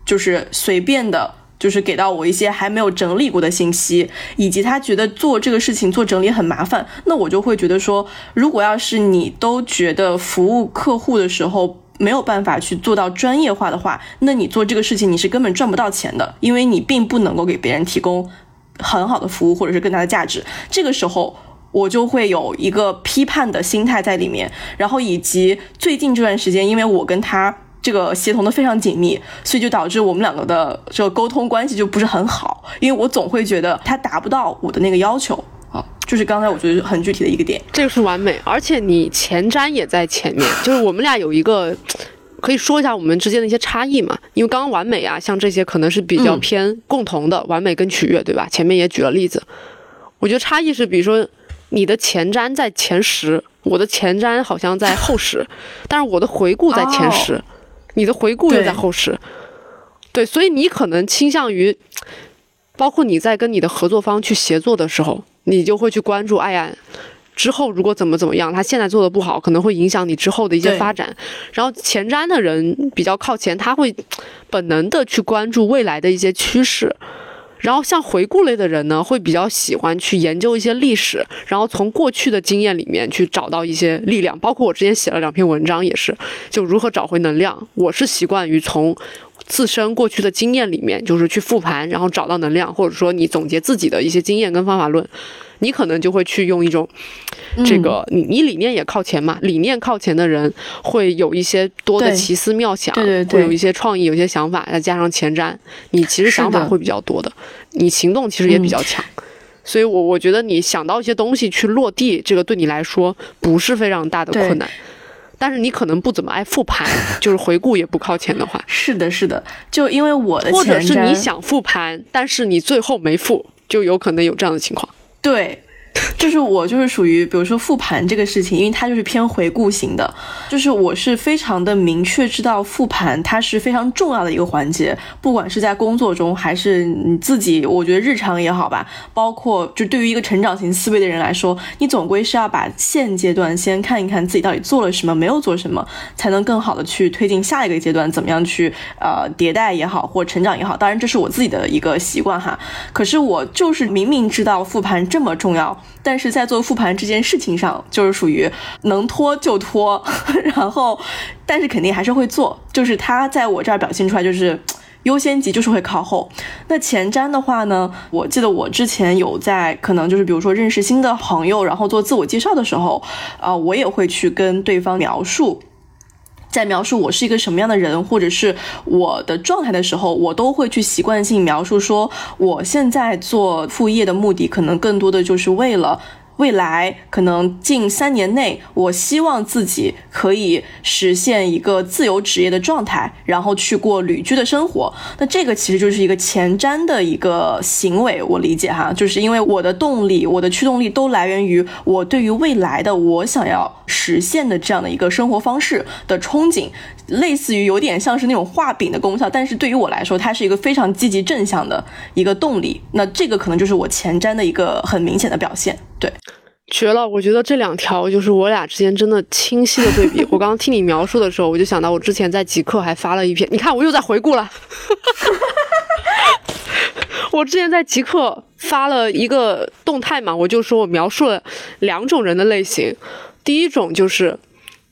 就是随便的就是给到我一些还没有整理过的信息，以及他觉得做这个事情做整理很麻烦，那我就会觉得说，如果要是你都觉得服务客户的时候。没有办法去做到专业化的话，那你做这个事情你是根本赚不到钱的，因为你并不能够给别人提供很好的服务或者是更大的价值。这个时候我就会有一个批判的心态在里面，然后以及最近这段时间，因为我跟他这个协同的非常紧密，所以就导致我们两个的这个沟通关系就不是很好，因为我总会觉得他达不到我的那个要求。啊，就是刚才我觉得很具体的一个点，这个是完美，而且你前瞻也在前面，就是我们俩有一个可以说一下我们之间的一些差异嘛，因为刚刚完美啊，像这些可能是比较偏共同的，完美跟取悦，对吧？前面也举了例子，我觉得差异是，比如说你的前瞻在前十，我的前瞻好像在后十，但是我的回顾在前十，你的回顾又在后十，对，所以你可能倾向于，包括你在跟你的合作方去协作的时候。你就会去关注，哎呀，之后如果怎么怎么样，他现在做的不好，可能会影响你之后的一些发展。然后前瞻的人比较靠前，他会本能的去关注未来的一些趋势。然后像回顾类的人呢，会比较喜欢去研究一些历史，然后从过去的经验里面去找到一些力量。包括我之前写了两篇文章，也是就如何找回能量。我是习惯于从。自身过去的经验里面，就是去复盘，然后找到能量，或者说你总结自己的一些经验跟方法论，你可能就会去用一种，这个你你理念也靠前嘛，理念靠前的人会有一些多的奇思妙想，对对对，会有一些创意，有些想法，再加上前瞻，你其实想法会比较多的，你行动其实也比较强，所以我我觉得你想到一些东西去落地，这个对你来说不是非常大的困难。但是你可能不怎么爱复盘，就是回顾也不靠前的话。是的，是的，就因为我的或者是你想复盘，但是你最后没复，就有可能有这样的情况。对。就是我就是属于，比如说复盘这个事情，因为它就是偏回顾型的，就是我是非常的明确知道复盘它是非常重要的一个环节，不管是在工作中还是你自己，我觉得日常也好吧，包括就对于一个成长型思维的人来说，你总归是要把现阶段先看一看自己到底做了什么，没有做什么，才能更好的去推进下一个阶段，怎么样去呃迭代也好，或成长也好，当然这是我自己的一个习惯哈。可是我就是明明知道复盘这么重要。但是在做复盘这件事情上，就是属于能拖就拖，然后，但是肯定还是会做。就是他在我这儿表现出来，就是优先级就是会靠后。那前瞻的话呢，我记得我之前有在可能就是比如说认识新的朋友，然后做自我介绍的时候，啊，我也会去跟对方描述。在描述我是一个什么样的人，或者是我的状态的时候，我都会去习惯性描述说，我现在做副业的目的，可能更多的就是为了。未来可能近三年内，我希望自己可以实现一个自由职业的状态，然后去过旅居的生活。那这个其实就是一个前瞻的一个行为，我理解哈，就是因为我的动力、我的驱动力都来源于我对于未来的我想要实现的这样的一个生活方式的憧憬，类似于有点像是那种画饼的功效，但是对于我来说，它是一个非常积极正向的一个动力。那这个可能就是我前瞻的一个很明显的表现，对。绝了！我觉得这两条就是我俩之间真的清晰的对比。我刚刚听你描述的时候，我就想到我之前在极客还发了一篇，你看我又在回顾了。我之前在极客发了一个动态嘛，我就说我描述了两种人的类型。第一种就是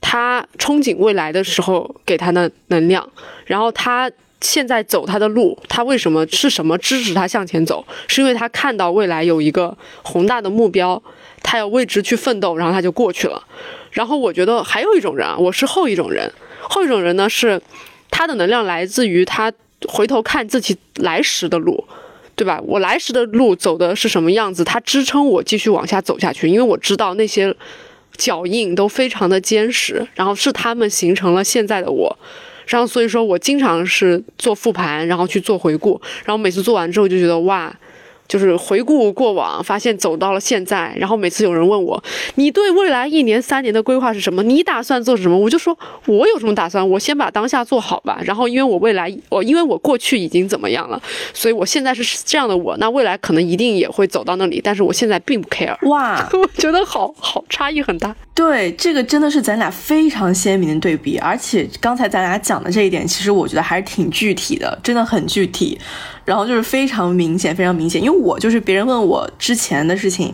他憧憬未来的时候给他的能量，然后他现在走他的路，他为什么是什么支持他向前走？是因为他看到未来有一个宏大的目标。他要为之去奋斗，然后他就过去了。然后我觉得还有一种人，我是后一种人。后一种人呢是，他的能量来自于他回头看自己来时的路，对吧？我来时的路走的是什么样子？他支撑我继续往下走下去，因为我知道那些脚印都非常的坚实，然后是他们形成了现在的我。然后所以说我经常是做复盘，然后去做回顾，然后每次做完之后就觉得哇。就是回顾过往，发现走到了现在，然后每次有人问我，你对未来一年、三年的规划是什么？你打算做什么？我就说，我有什么打算？我先把当下做好吧。然后，因为我未来，我因为我过去已经怎么样了，所以我现在是这样的我。那未来可能一定也会走到那里，但是我现在并不 care。哇，我觉得好好差异很大。对，这个真的是咱俩非常鲜明的对比，而且刚才咱俩讲的这一点，其实我觉得还是挺具体的，真的很具体，然后就是非常明显，非常明显，因为我就是别人问我之前的事情，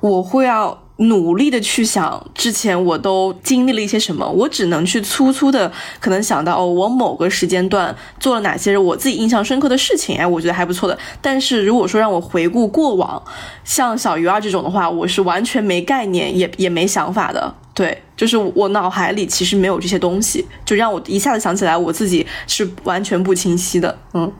我会要。努力的去想之前我都经历了一些什么，我只能去粗粗的可能想到哦，我某个时间段做了哪些我自己印象深刻的事情，哎，我觉得还不错的。但是如果说让我回顾过往，像小鱼儿这种的话，我是完全没概念，也也没想法的。对，就是我脑海里其实没有这些东西，就让我一下子想起来，我自己是完全不清晰的。嗯。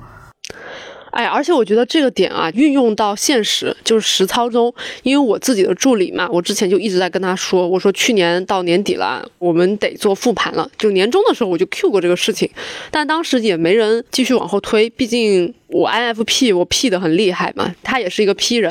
哎，而且我觉得这个点啊，运用到现实就是实操中，因为我自己的助理嘛，我之前就一直在跟他说，我说去年到年底了，我们得做复盘了。就年终的时候我就 Q 过这个事情，但当时也没人继续往后推，毕竟我 INFP 我 P 的很厉害嘛，他也是一个 P 人。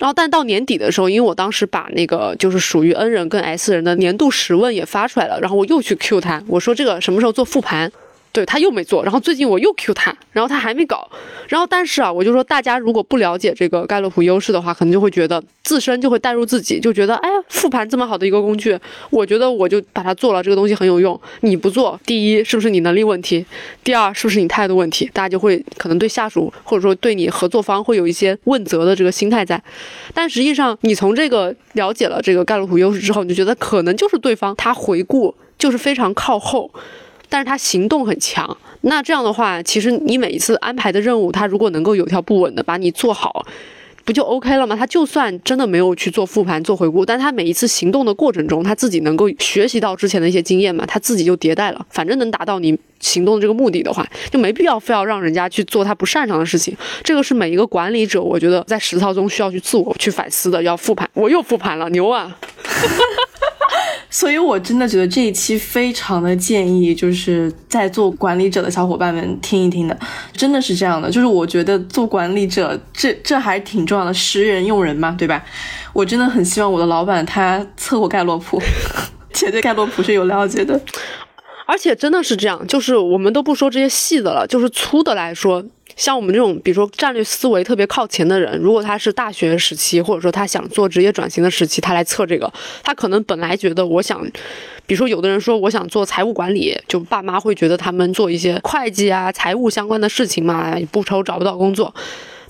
然后但到年底的时候，因为我当时把那个就是属于 N 人跟 S 人的年度十问也发出来了，然后我又去 Q 他，我说这个什么时候做复盘？对他又没做，然后最近我又 Q 他，然后他还没搞，然后但是啊，我就说大家如果不了解这个盖洛普优势的话，可能就会觉得自身就会带入自己，就觉得哎呀，复盘这么好的一个工具，我觉得我就把它做了，这个东西很有用。你不做，第一是不是你能力问题？第二是不是你态度问题？大家就会可能对下属或者说对你合作方会有一些问责的这个心态在。但实际上，你从这个了解了这个盖洛普优势之后，你就觉得可能就是对方他回顾就是非常靠后。但是他行动很强，那这样的话，其实你每一次安排的任务，他如果能够有条不紊的把你做好，不就 OK 了吗？他就算真的没有去做复盘、做回顾，但他每一次行动的过程中，他自己能够学习到之前的一些经验嘛，他自己就迭代了。反正能达到你行动的这个目的的话，就没必要非要让人家去做他不擅长的事情。这个是每一个管理者，我觉得在实操中需要去自我去反思的，要复盘。我又复盘了，牛啊！所以，我真的觉得这一期非常的建议，就是在做管理者的小伙伴们听一听的，真的是这样的。就是我觉得做管理者，这这还挺重要的，识人用人嘛，对吧？我真的很希望我的老板他测过盖洛普，且对盖洛普是有了解的。而且真的是这样，就是我们都不说这些细的了，就是粗的来说。像我们这种，比如说战略思维特别靠前的人，如果他是大学时期，或者说他想做职业转型的时期，他来测这个，他可能本来觉得我想，比如说有的人说我想做财务管理，就爸妈会觉得他们做一些会计啊、财务相关的事情嘛，不愁找不到工作。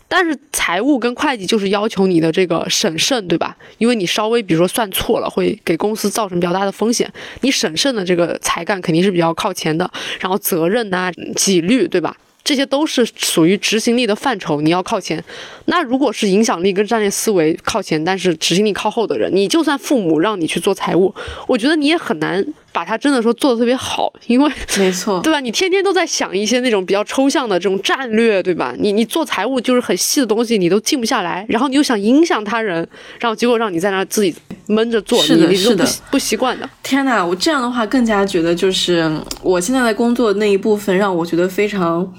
但是财务跟会计就是要求你的这个审慎，对吧？因为你稍微比如说算错了，会给公司造成比较大的风险。你审慎的这个才干肯定是比较靠前的，然后责任呐、纪律，对吧？这些都是属于执行力的范畴，你要靠前。那如果是影响力跟战略思维靠前，但是执行力靠后的人，你就算父母让你去做财务，我觉得你也很难。把它真的说做的特别好，因为没错，对吧？你天天都在想一些那种比较抽象的这种战略，对吧？你你做财务就是很细的东西，你都静不下来，然后你又想影响他人，然后结果让你在那自己闷着做，是的，是的，不习惯的。天哪，我这样的话更加觉得就是我现在在工作那一部分让我觉得非常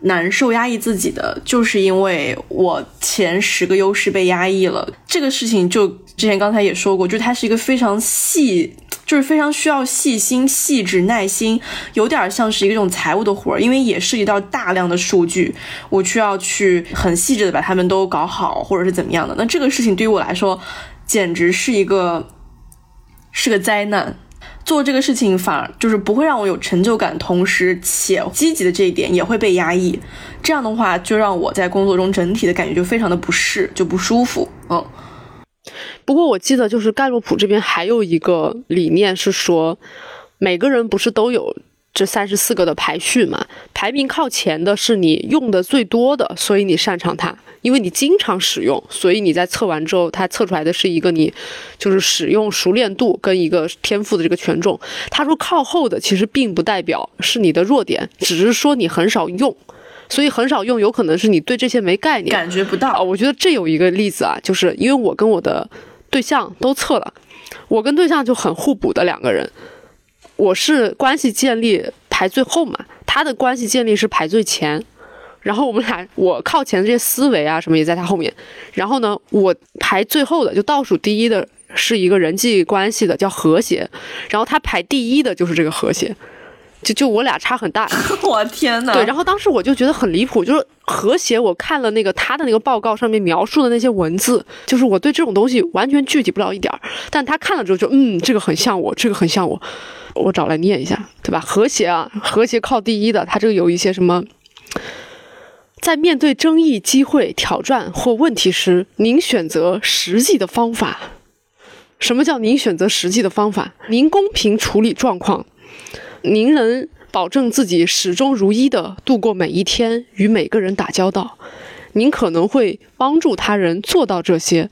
难受、压抑自己的，就是因为我前十个优势被压抑了。这个事情就之前刚才也说过，就它是一个非常细。就是非常需要细心、细致、耐心，有点像是一个这种财务的活儿，因为也涉及到大量的数据，我需要去很细致的把它们都搞好，或者是怎么样的。那这个事情对于我来说，简直是一个是个灾难。做这个事情反而就是不会让我有成就感，同时且积极的这一点也会被压抑。这样的话，就让我在工作中整体的感觉就非常的不适，就不舒服。嗯。不过我记得，就是盖洛普这边还有一个理念是说，每个人不是都有这三十四个的排序嘛？排名靠前的是你用的最多的，所以你擅长它，因为你经常使用，所以你在测完之后，它测出来的是一个你就是使用熟练度跟一个天赋的这个权重。他说靠后的其实并不代表是你的弱点，只是说你很少用。所以很少用，有可能是你对这些没概念，感觉不到。我觉得这有一个例子啊，就是因为我跟我的对象都测了，我跟对象就很互补的两个人。我是关系建立排最后嘛，他的关系建立是排最前。然后我们俩，我靠前的这些思维啊什么也在他后面。然后呢，我排最后的就倒数第一的是一个人际关系的叫和谐，然后他排第一的就是这个和谐。就就我俩差很大。我天呐，对，然后当时我就觉得很离谱，就是和谐。我看了那个他的那个报告上面描述的那些文字，就是我对这种东西完全具体不了一点儿。但他看了之后就嗯，这个很像我，这个很像我。我找来念一下，对吧？和谐啊，和谐靠第一的。他这个有一些什么，在面对争议、机会、挑战或问题时，您选择实际的方法。什么叫您选择实际的方法？您公平处理状况，您能保证自己始终如一的度过每一天，与每个人打交道。您可能会帮助他人做到这些。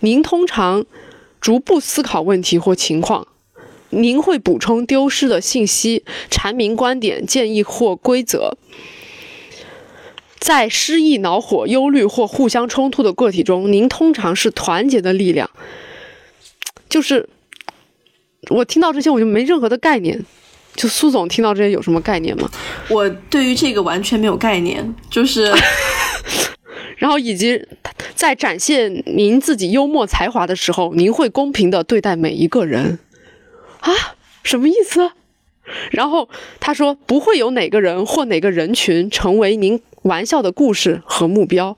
您通常逐步思考问题或情况。您会补充丢失的信息，阐明观点、建议或规则。在失意、恼火、忧虑或互相冲突的个体中，您通常是团结的力量。就是我听到这些，我就没任何的概念。就苏总听到这些有什么概念吗？我对于这个完全没有概念。就是，然后以及在展现您自己幽默才华的时候，您会公平的对待每一个人。啊，什么意思？然后他说不会有哪个人或哪个人群成为您玩笑的故事和目标。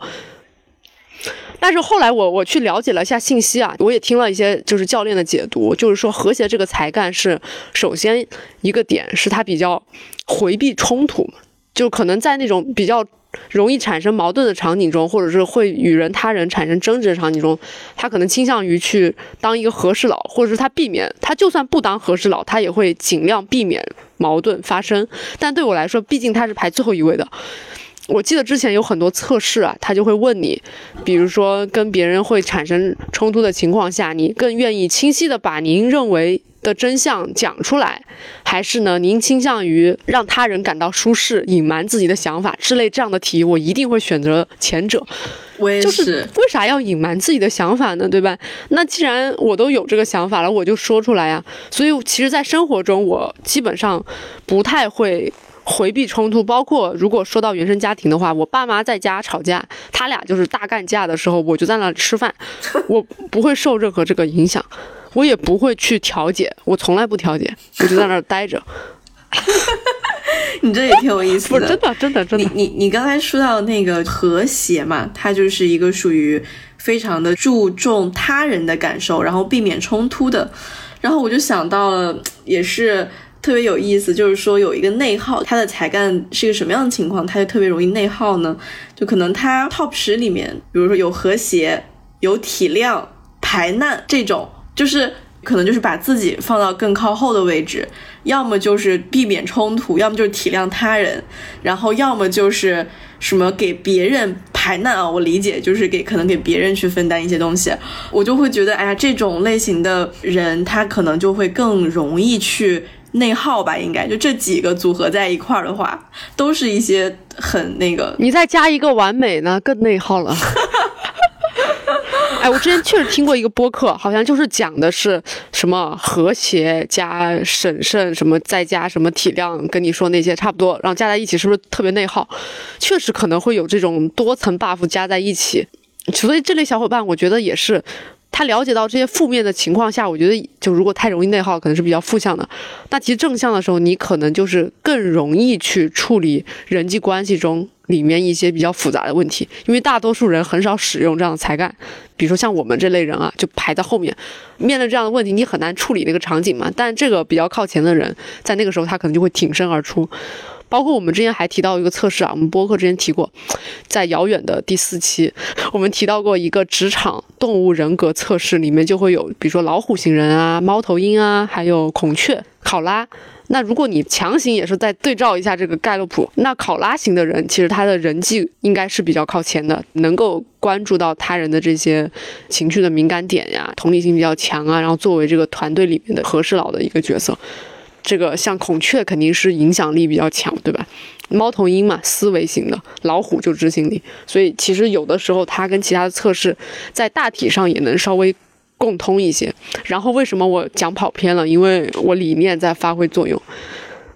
但是后来我我去了解了一下信息啊，我也听了一些就是教练的解读，就是说和谐这个才干是首先一个点是他比较回避冲突，就可能在那种比较。容易产生矛盾的场景中，或者是会与人他人产生争执的场景中，他可能倾向于去当一个和事佬，或者是他避免，他就算不当和事佬，他也会尽量避免矛盾发生。但对我来说，毕竟他是排最后一位的。我记得之前有很多测试啊，他就会问你，比如说跟别人会产生冲突的情况下，你更愿意清晰的把您认为。的真相讲出来，还是呢？您倾向于让他人感到舒适，隐瞒自己的想法之类这样的题，我一定会选择前者。我也是。为啥要隐瞒自己的想法呢？对吧？那既然我都有这个想法了，我就说出来呀。所以，其实，在生活中，我基本上不太会回避冲突。包括如果说到原生家庭的话，我爸妈在家吵架，他俩就是大干架的时候，我就在那吃饭，我不会受任何这个影响。我也不会去调解，我从来不调解，我就在那儿待着。你这也挺有意思的，真的，真的，真的。你你你刚才说到那个和谐嘛，它就是一个属于非常的注重他人的感受，然后避免冲突的。然后我就想到了，也是特别有意思，就是说有一个内耗，他的才干是一个什么样的情况，他就特别容易内耗呢？就可能他 top 十里面，比如说有和谐、有体谅、排难这种。就是可能就是把自己放到更靠后的位置，要么就是避免冲突，要么就是体谅他人，然后要么就是什么给别人排难啊。我理解就是给可能给别人去分担一些东西，我就会觉得，哎呀，这种类型的人他可能就会更容易去内耗吧。应该就这几个组合在一块儿的话，都是一些很那个。你再加一个完美呢，更内耗了。哎，我之前确实听过一个播客，好像就是讲的是什么和谐加审慎，什么再加什么体谅，跟你说那些差不多，然后加在一起是不是特别内耗？确实可能会有这种多层 buff 加在一起，所以这类小伙伴，我觉得也是。他了解到这些负面的情况下，我觉得就如果太容易内耗，可能是比较负向的。那其实正向的时候，你可能就是更容易去处理人际关系中里面一些比较复杂的问题，因为大多数人很少使用这样的才干。比如说像我们这类人啊，就排在后面，面对这样的问题，你很难处理那个场景嘛。但这个比较靠前的人，在那个时候他可能就会挺身而出。包括我们之前还提到一个测试啊，我们播客之前提过，在遥远的第四期，我们提到过一个职场动物人格测试，里面就会有，比如说老虎型人啊、猫头鹰啊，还有孔雀、考拉。那如果你强行也是再对照一下这个盖洛普，那考拉型的人其实他的人际应该是比较靠前的，能够关注到他人的这些情绪的敏感点呀，同理心比较强啊，然后作为这个团队里面的和事佬的一个角色。这个像孔雀肯定是影响力比较强，对吧？猫头鹰嘛，思维型的；老虎就执行力。所以其实有的时候它跟其他的测试在大体上也能稍微共通一些。然后为什么我讲跑偏了？因为我理念在发挥作用，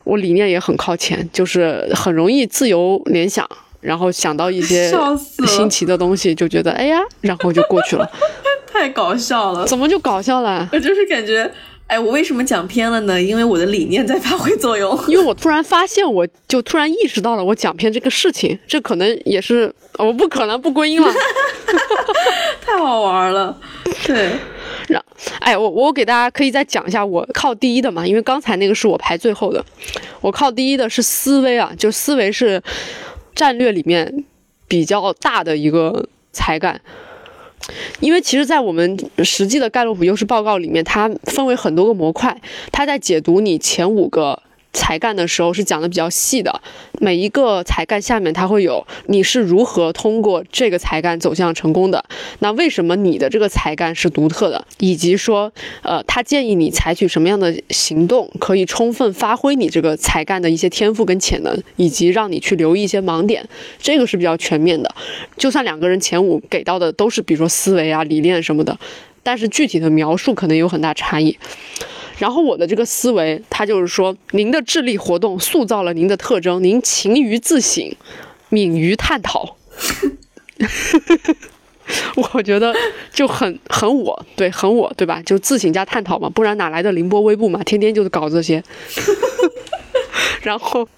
我理念也很靠前，就是很容易自由联想，然后想到一些 新奇的东西，就觉得哎呀，然后就过去了。太搞笑了！怎么就搞笑了？我就是感觉。哎，我为什么讲偏了呢？因为我的理念在发挥作用。因为我突然发现，我就突然意识到了我讲偏这个事情，这可能也是我不可能不归因了。太好玩了，对。让哎，我我给大家可以再讲一下我靠第一的嘛，因为刚才那个是我排最后的，我靠第一的是思维啊，就思维是战略里面比较大的一个才干。因为其实，在我们实际的盖洛普优势报告里面，它分为很多个模块，它在解读你前五个。才干的时候是讲的比较细的，每一个才干下面它会有你是如何通过这个才干走向成功的，那为什么你的这个才干是独特的，以及说，呃，他建议你采取什么样的行动可以充分发挥你这个才干的一些天赋跟潜能，以及让你去留意一些盲点，这个是比较全面的。就算两个人前五给到的都是比如说思维啊、理念什么的，但是具体的描述可能有很大差异。然后我的这个思维，它就是说，您的智力活动塑造了您的特征，您勤于自省，敏于探讨。我觉得就很很我，对，很我，对吧？就自省加探讨嘛，不然哪来的凌波微步嘛？天天就是搞这些。然后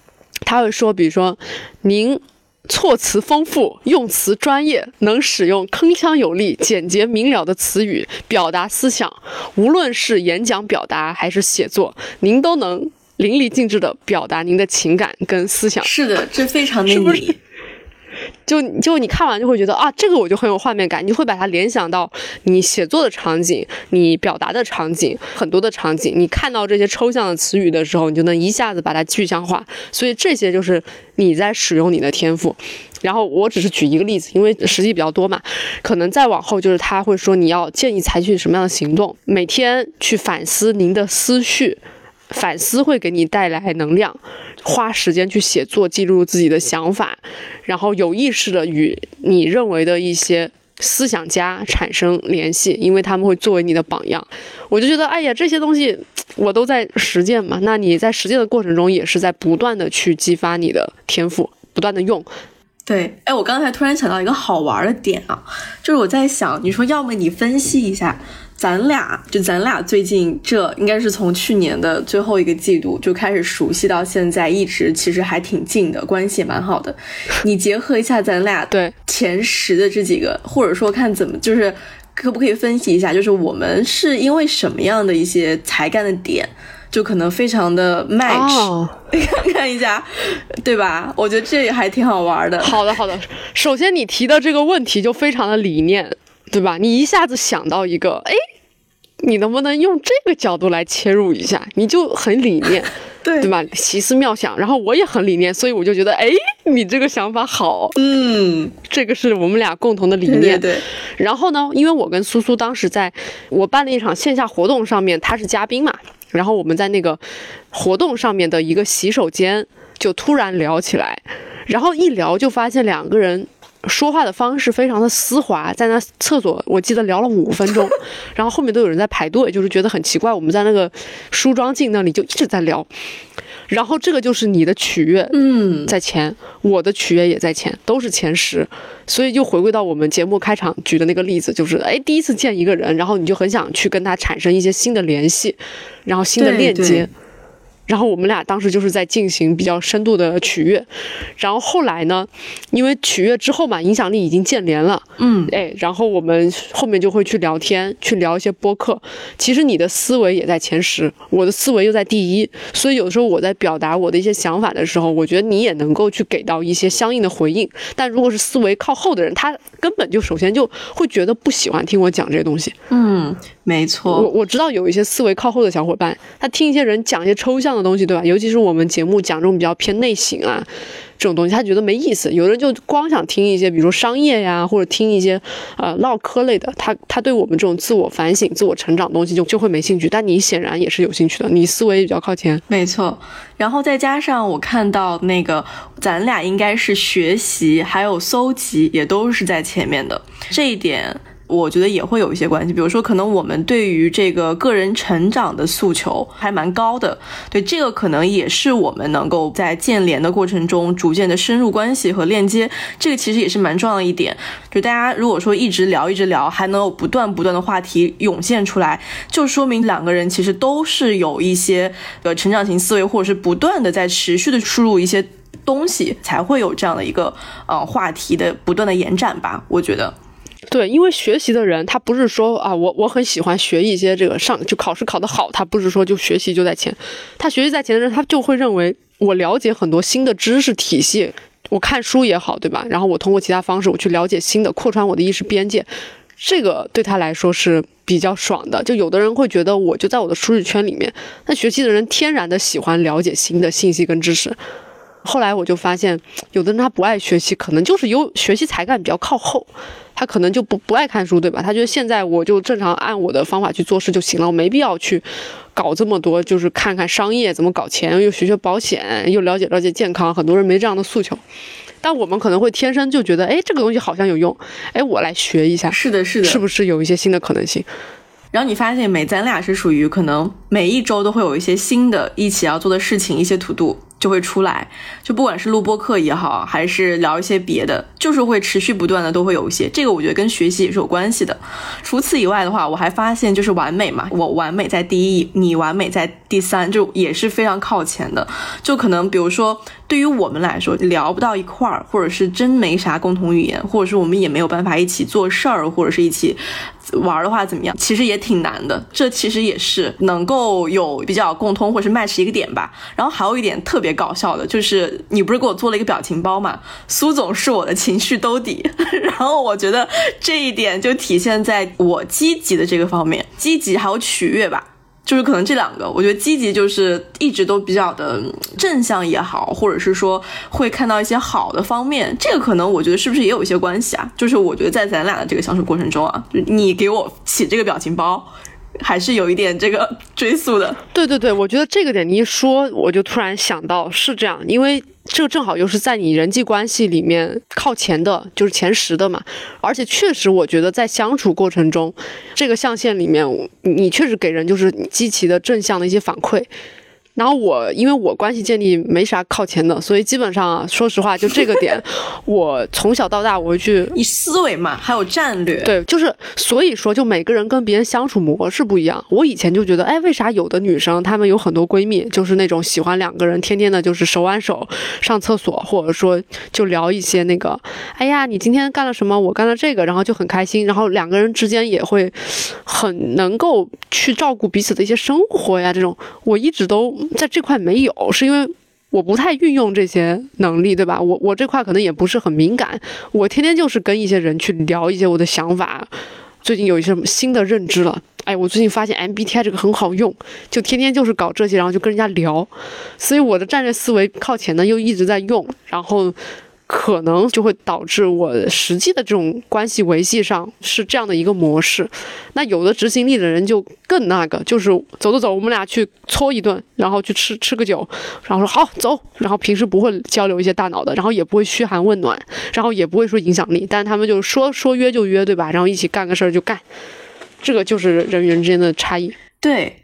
他会说，比如说您。措辞丰富，用词专业，能使用铿锵有力、简洁明了的词语表达思想。无论是演讲表达还是写作，您都能淋漓尽致地表达您的情感跟思想。是的，这非常的你。就就你看完就会觉得啊，这个我就很有画面感，你会把它联想到你写作的场景，你表达的场景，很多的场景。你看到这些抽象的词语的时候，你就能一下子把它具象化。所以这些就是你在使用你的天赋。然后我只是举一个例子，因为实际比较多嘛，可能再往后就是他会说你要建议采取什么样的行动，每天去反思您的思绪。反思会给你带来能量，花时间去写作，记录自己的想法，然后有意识的与你认为的一些思想家产生联系，因为他们会作为你的榜样。我就觉得，哎呀，这些东西我都在实践嘛。那你在实践的过程中，也是在不断的去激发你的天赋，不断的用。对，哎，我刚才突然想到一个好玩的点啊，就是我在想，你说要么你分析一下。咱俩就咱俩最近这应该是从去年的最后一个季度就开始熟悉到现在，一直其实还挺近的关系也，蛮好的。你结合一下咱俩对前十的这几个，或者说看怎么就是可不可以分析一下，就是我们是因为什么样的一些才干的点，就可能非常的 match，看看一下，对吧？我觉得这也还挺好玩的。好的，好的。首先你提的这个问题就非常的理念。对吧？你一下子想到一个，哎，你能不能用这个角度来切入一下？你就很理念，对对吧？奇思妙想，然后我也很理念，所以我就觉得，哎，你这个想法好，嗯，这个是我们俩共同的理念。对。然后呢，因为我跟苏苏当时在我办了一场线下活动上面，他是嘉宾嘛，然后我们在那个活动上面的一个洗手间就突然聊起来，然后一聊就发现两个人。说话的方式非常的丝滑，在那厕所，我记得聊了五分钟，然后后面都有人在排队，就是觉得很奇怪。我们在那个梳妆镜那里就一直在聊，然后这个就是你的取悦，嗯，在前，我的取悦也在前，都是前十，所以就回归到我们节目开场举的那个例子，就是哎，第一次见一个人，然后你就很想去跟他产生一些新的联系，然后新的链接。然后我们俩当时就是在进行比较深度的取悦，然后后来呢，因为取悦之后嘛，影响力已经建联了，嗯，哎，然后我们后面就会去聊天，去聊一些播客。其实你的思维也在前十，我的思维又在第一，所以有时候我在表达我的一些想法的时候，我觉得你也能够去给到一些相应的回应。但如果是思维靠后的人，他根本就首先就会觉得不喜欢听我讲这些东西。嗯，没错，我我知道有一些思维靠后的小伙伴，他听一些人讲一些抽象。的东西对吧？尤其是我们节目讲这种比较偏内省啊，这种东西他觉得没意思。有的人就光想听一些，比如说商业呀，或者听一些呃唠嗑类的。他他对我们这种自我反省、自我成长东西就就会没兴趣。但你显然也是有兴趣的，你思维也比较靠前。没错。然后再加上我看到那个，咱俩应该是学习还有搜集也都是在前面的这一点。我觉得也会有一些关系。比如说，可能我们对于这个个人成长的诉求还蛮高的，对这个可能也是我们能够在建联的过程中逐渐的深入关系和链接。这个其实也是蛮重要的一点。就大家如果说一直聊一直聊，还能有不断不断的话题涌现出来，就说明两个人其实都是有一些呃成长型思维，或者是不断的在持续的输入一些。东西才会有这样的一个呃话题的不断的延展吧，我觉得。对，因为学习的人他不是说啊，我我很喜欢学一些这个上就考试考得好，他不是说就学习就在前，他学习在前的人他就会认为我了解很多新的知识体系，我看书也好，对吧？然后我通过其他方式我去了解新的，扩穿我的意识边界，这个对他来说是比较爽的。就有的人会觉得我就在我的舒适圈里面，那学习的人天然的喜欢了解新的信息跟知识。后来我就发现，有的人他不爱学习，可能就是有学习才干比较靠后，他可能就不不爱看书，对吧？他觉得现在我就正常按我的方法去做事就行了，我没必要去搞这么多，就是看看商业怎么搞钱，又学学保险，又了解了解健康。很多人没这样的诉求，但我们可能会天生就觉得，哎，这个东西好像有用，哎，我来学一下。是的，是的，是不是有一些新的可能性？然后你发现没，咱俩是属于可能每一周都会有一些新的一起要做的事情，一些 to do。就会出来，就不管是录播课也好，还是聊一些别的，就是会持续不断的都会有一些。这个我觉得跟学习也是有关系的。除此以外的话，我还发现就是完美嘛，我完美在第一，你完美在第三，就也是非常靠前的。就可能比如说，对于我们来说聊不到一块儿，或者是真没啥共同语言，或者是我们也没有办法一起做事儿，或者是一起玩的话怎么样？其实也挺难的。这其实也是能够有比较共通或是 match 一个点吧。然后还有一点特别。别搞笑的，就是你不是给我做了一个表情包嘛？苏总是我的情绪兜底，然后我觉得这一点就体现在我积极的这个方面，积极还有取悦吧，就是可能这两个，我觉得积极就是一直都比较的正向也好，或者是说会看到一些好的方面，这个可能我觉得是不是也有一些关系啊？就是我觉得在咱俩的这个相处过程中啊，你给我起这个表情包。还是有一点这个 追溯的，对对对，我觉得这个点你一说，我就突然想到是这样，因为这个正好又是在你人际关系里面靠前的，就是前十的嘛，而且确实我觉得在相处过程中，这个象限里面，你确实给人就是积极的正向的一些反馈。然后我因为我关系建立没啥靠前的，所以基本上啊，说实话就这个点，我从小到大我会去以思维嘛，还有战略，对，就是所以说就每个人跟别人相处模式不一样。我以前就觉得，哎，为啥有的女生她们有很多闺蜜，就是那种喜欢两个人天天的就是手挽手上厕所，或者说就聊一些那个，哎呀，你今天干了什么？我干了这个，然后就很开心，然后两个人之间也会很能够去照顾彼此的一些生活呀，这种我一直都。在这块没有，是因为我不太运用这些能力，对吧？我我这块可能也不是很敏感，我天天就是跟一些人去聊一些我的想法。最近有一些新的认知了，哎，我最近发现 MBTI 这个很好用，就天天就是搞这些，然后就跟人家聊，所以我的战略思维靠前呢又一直在用，然后。可能就会导致我实际的这种关系维系上是这样的一个模式。那有的执行力的人就更那个，就是走走走，我们俩去搓一顿，然后去吃吃个酒，然后说好走，然后平时不会交流一些大脑的，然后也不会嘘寒问暖，然后也不会说影响力，但他们就说说约就约，对吧？然后一起干个事儿就干，这个就是人与人之间的差异。对，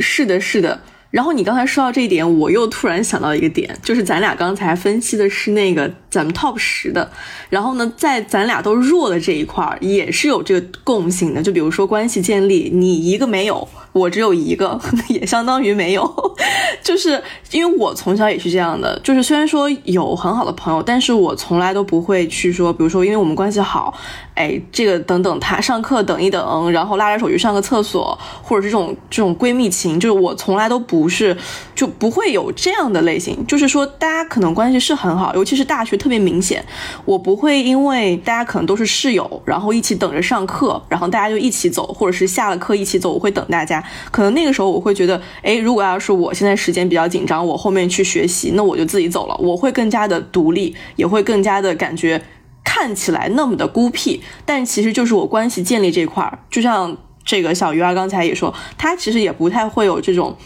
是的，是的。然后你刚才说到这一点，我又突然想到一个点，就是咱俩刚才分析的是那个咱们 top 十的，然后呢，在咱俩都弱的这一块儿，也是有这个共性的。就比如说关系建立，你一个没有。我只有一个，也相当于没有，就是因为我从小也是这样的，就是虽然说有很好的朋友，但是我从来都不会去说，比如说因为我们关系好，哎，这个等等他上课等一等，然后拉着手去上个厕所，或者这种这种闺蜜情，就是我从来都不是，就不会有这样的类型，就是说大家可能关系是很好，尤其是大学特别明显，我不会因为大家可能都是室友，然后一起等着上课，然后大家就一起走，或者是下了课一起走，我会等大家。可能那个时候我会觉得，哎，如果要是我现在时间比较紧张，我后面去学习，那我就自己走了。我会更加的独立，也会更加的感觉看起来那么的孤僻。但其实就是我关系建立这块儿，就像这个小鱼儿刚才也说，他其实也不太会有这种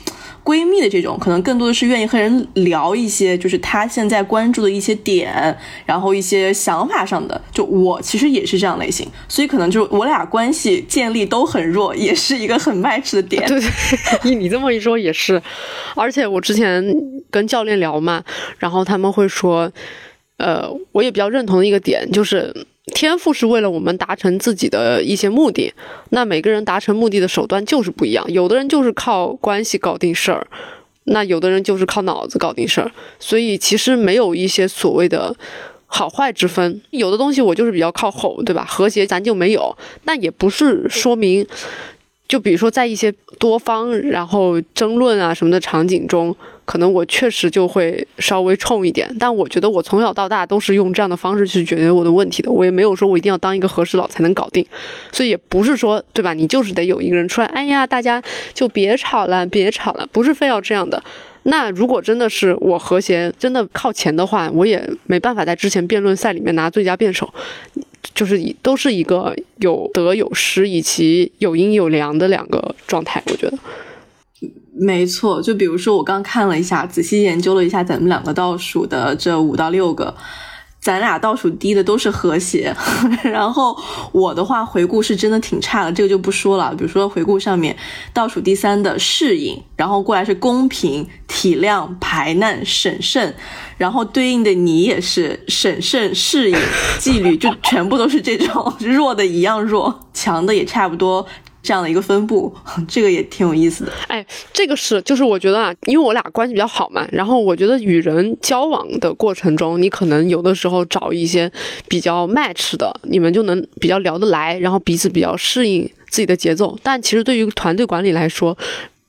闺蜜的这种，可能更多的是愿意和人聊一些，就是她现在关注的一些点，然后一些想法上的。就我其实也是这样类型，所以可能就我俩关系建立都很弱，也是一个很 match 的点。对对，你这么一说也是。而且我之前跟教练聊嘛，然后他们会说，呃，我也比较认同的一个点就是。天赋是为了我们达成自己的一些目的，那每个人达成目的的手段就是不一样。有的人就是靠关系搞定事儿，那有的人就是靠脑子搞定事儿。所以其实没有一些所谓的好坏之分。有的东西我就是比较靠吼，对吧？和谐咱就没有，那也不是说明。就比如说，在一些多方然后争论啊什么的场景中，可能我确实就会稍微冲一点。但我觉得我从小到大都是用这样的方式去解决我的问题的。我也没有说我一定要当一个和事佬才能搞定，所以也不是说对吧？你就是得有一个人出来，哎呀，大家就别吵了，别吵了，不是非要这样的。那如果真的是我和谐真的靠前的话，我也没办法在之前辩论赛里面拿最佳辩手。就是都是一个有得有失以及有阴有阳的两个状态，我觉得没错。就比如说，我刚看了一下，仔细研究了一下咱们两个倒数的这五到六个。咱俩倒数第一的都是和谐，然后我的话回顾是真的挺差的，这个就不说了。比如说回顾上面倒数第三的适应，然后过来是公平、体谅、排难、审慎，然后对应的你也是审慎、适应、纪律，就全部都是这种 弱的一样弱，强的也差不多。这样的一个分布，这个也挺有意思的。哎，这个是，就是我觉得啊，因为我俩关系比较好嘛，然后我觉得与人交往的过程中，你可能有的时候找一些比较 match 的，你们就能比较聊得来，然后彼此比较适应自己的节奏。但其实对于团队管理来说，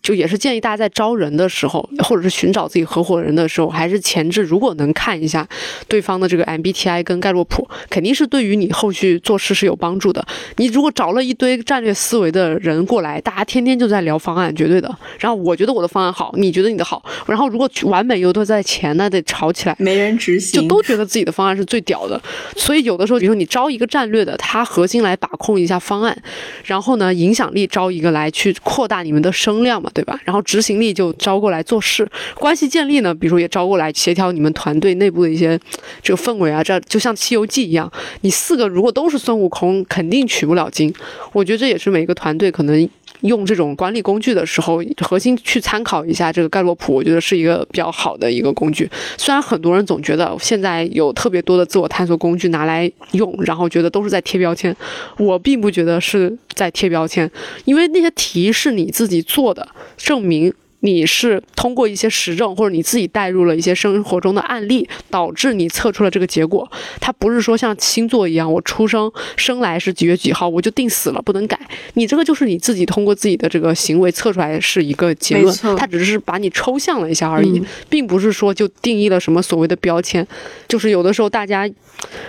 就也是建议大家在招人的时候，或者是寻找自己合伙人的时候，还是前置如果能看一下对方的这个 MBTI 跟盖洛普，肯定是对于你后续做事是有帮助的。你如果找了一堆战略思维的人过来，大家天天就在聊方案，绝对的。然后我觉得我的方案好，你觉得你的好，然后如果完美又都在前，那得吵起来，没人执行，就都觉得自己的方案是最屌的。所以有的时候，比如说你招一个战略的，他核心来把控一下方案，然后呢，影响力招一个来去扩大你们的声量嘛。对吧？然后执行力就招过来做事，关系建立呢，比如说也招过来协调你们团队内部的一些这个氛围啊，这就像《西游记》一样，你四个如果都是孙悟空，肯定取不了经。我觉得这也是每个团队可能。用这种管理工具的时候，核心去参考一下这个盖洛普，我觉得是一个比较好的一个工具。虽然很多人总觉得现在有特别多的自我探索工具拿来用，然后觉得都是在贴标签，我并不觉得是在贴标签，因为那些题是你自己做的，证明。你是通过一些实证，或者你自己带入了一些生活中的案例，导致你测出了这个结果。它不是说像星座一样，我出生生来是几月几号，我就定死了不能改。你这个就是你自己通过自己的这个行为测出来是一个结论，它只是把你抽象了一下而已，并不是说就定义了什么所谓的标签。就是有的时候大家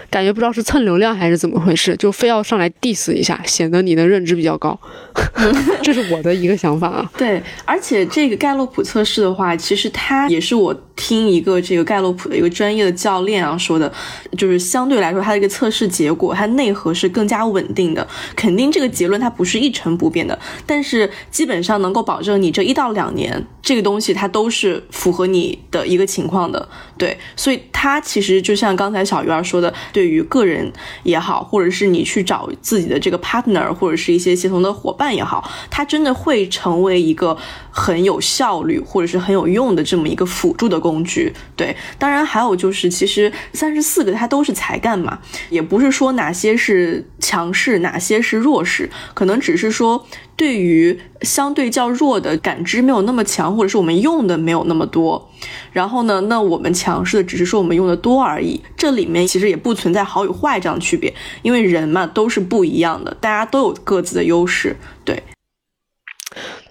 感觉不知道是蹭流量还是怎么回事，就非要上来 diss 一下，显得你的认知比较高。这是我的一个想法啊。对，而且这个。盖洛普测试的话，其实它也是我听一个这个盖洛普的一个专业的教练啊说的，就是相对来说，它的一个测试结果，它内核是更加稳定的。肯定这个结论它不是一成不变的，但是基本上能够保证你这一到两年这个东西它都是符合你的一个情况的。对，所以它其实就像刚才小鱼儿说的，对于个人也好，或者是你去找自己的这个 partner 或者是一些协同的伙伴也好，它真的会成为一个很有。效率或者是很有用的这么一个辅助的工具，对。当然还有就是，其实三十四个它都是才干嘛，也不是说哪些是强势，哪些是弱势，可能只是说对于相对较弱的感知没有那么强，或者是我们用的没有那么多。然后呢，那我们强势的只是说我们用的多而已。这里面其实也不存在好与坏这样的区别，因为人嘛都是不一样的，大家都有各自的优势，对。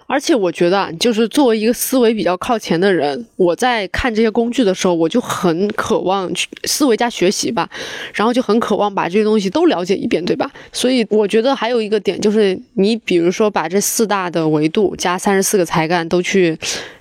而且我觉得啊，就是作为一个思维比较靠前的人，我在看这些工具的时候，我就很渴望去思维加学习吧，然后就很渴望把这些东西都了解一遍，对吧？所以我觉得还有一个点就是，你比如说把这四大的维度加三十四个才干都去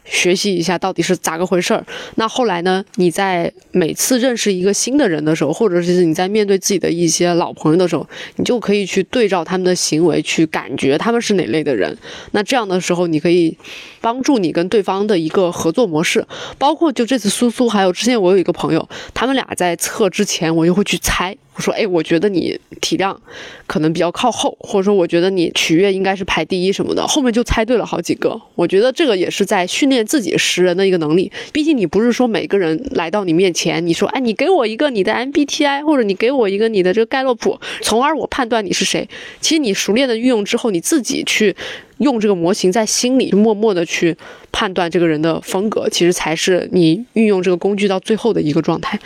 学习一下到底是咋个回事儿。那后来呢，你在每次认识一个新的人的时候，或者是你在面对自己的一些老朋友的时候，你就可以去对照他们的行为，去感觉他们是哪类的人。那这样的时候，你可以帮助你跟对方的一个合作模式。包括就这次苏苏，还有之前我有一个朋友，他们俩在测之前，我就会去猜。我说，哎，我觉得你体量可能比较靠后，或者说我觉得你取悦应该是排第一什么的，后面就猜对了好几个。我觉得这个也是在训练自己识人的一个能力。毕竟你不是说每个人来到你面前，你说，哎，你给我一个你的 MBTI，或者你给我一个你的这个盖洛普，从而我判断你是谁。其实你熟练的运用之后，你自己去用这个模型，在心里默默的去判断这个人的风格，其实才是你运用这个工具到最后的一个状态。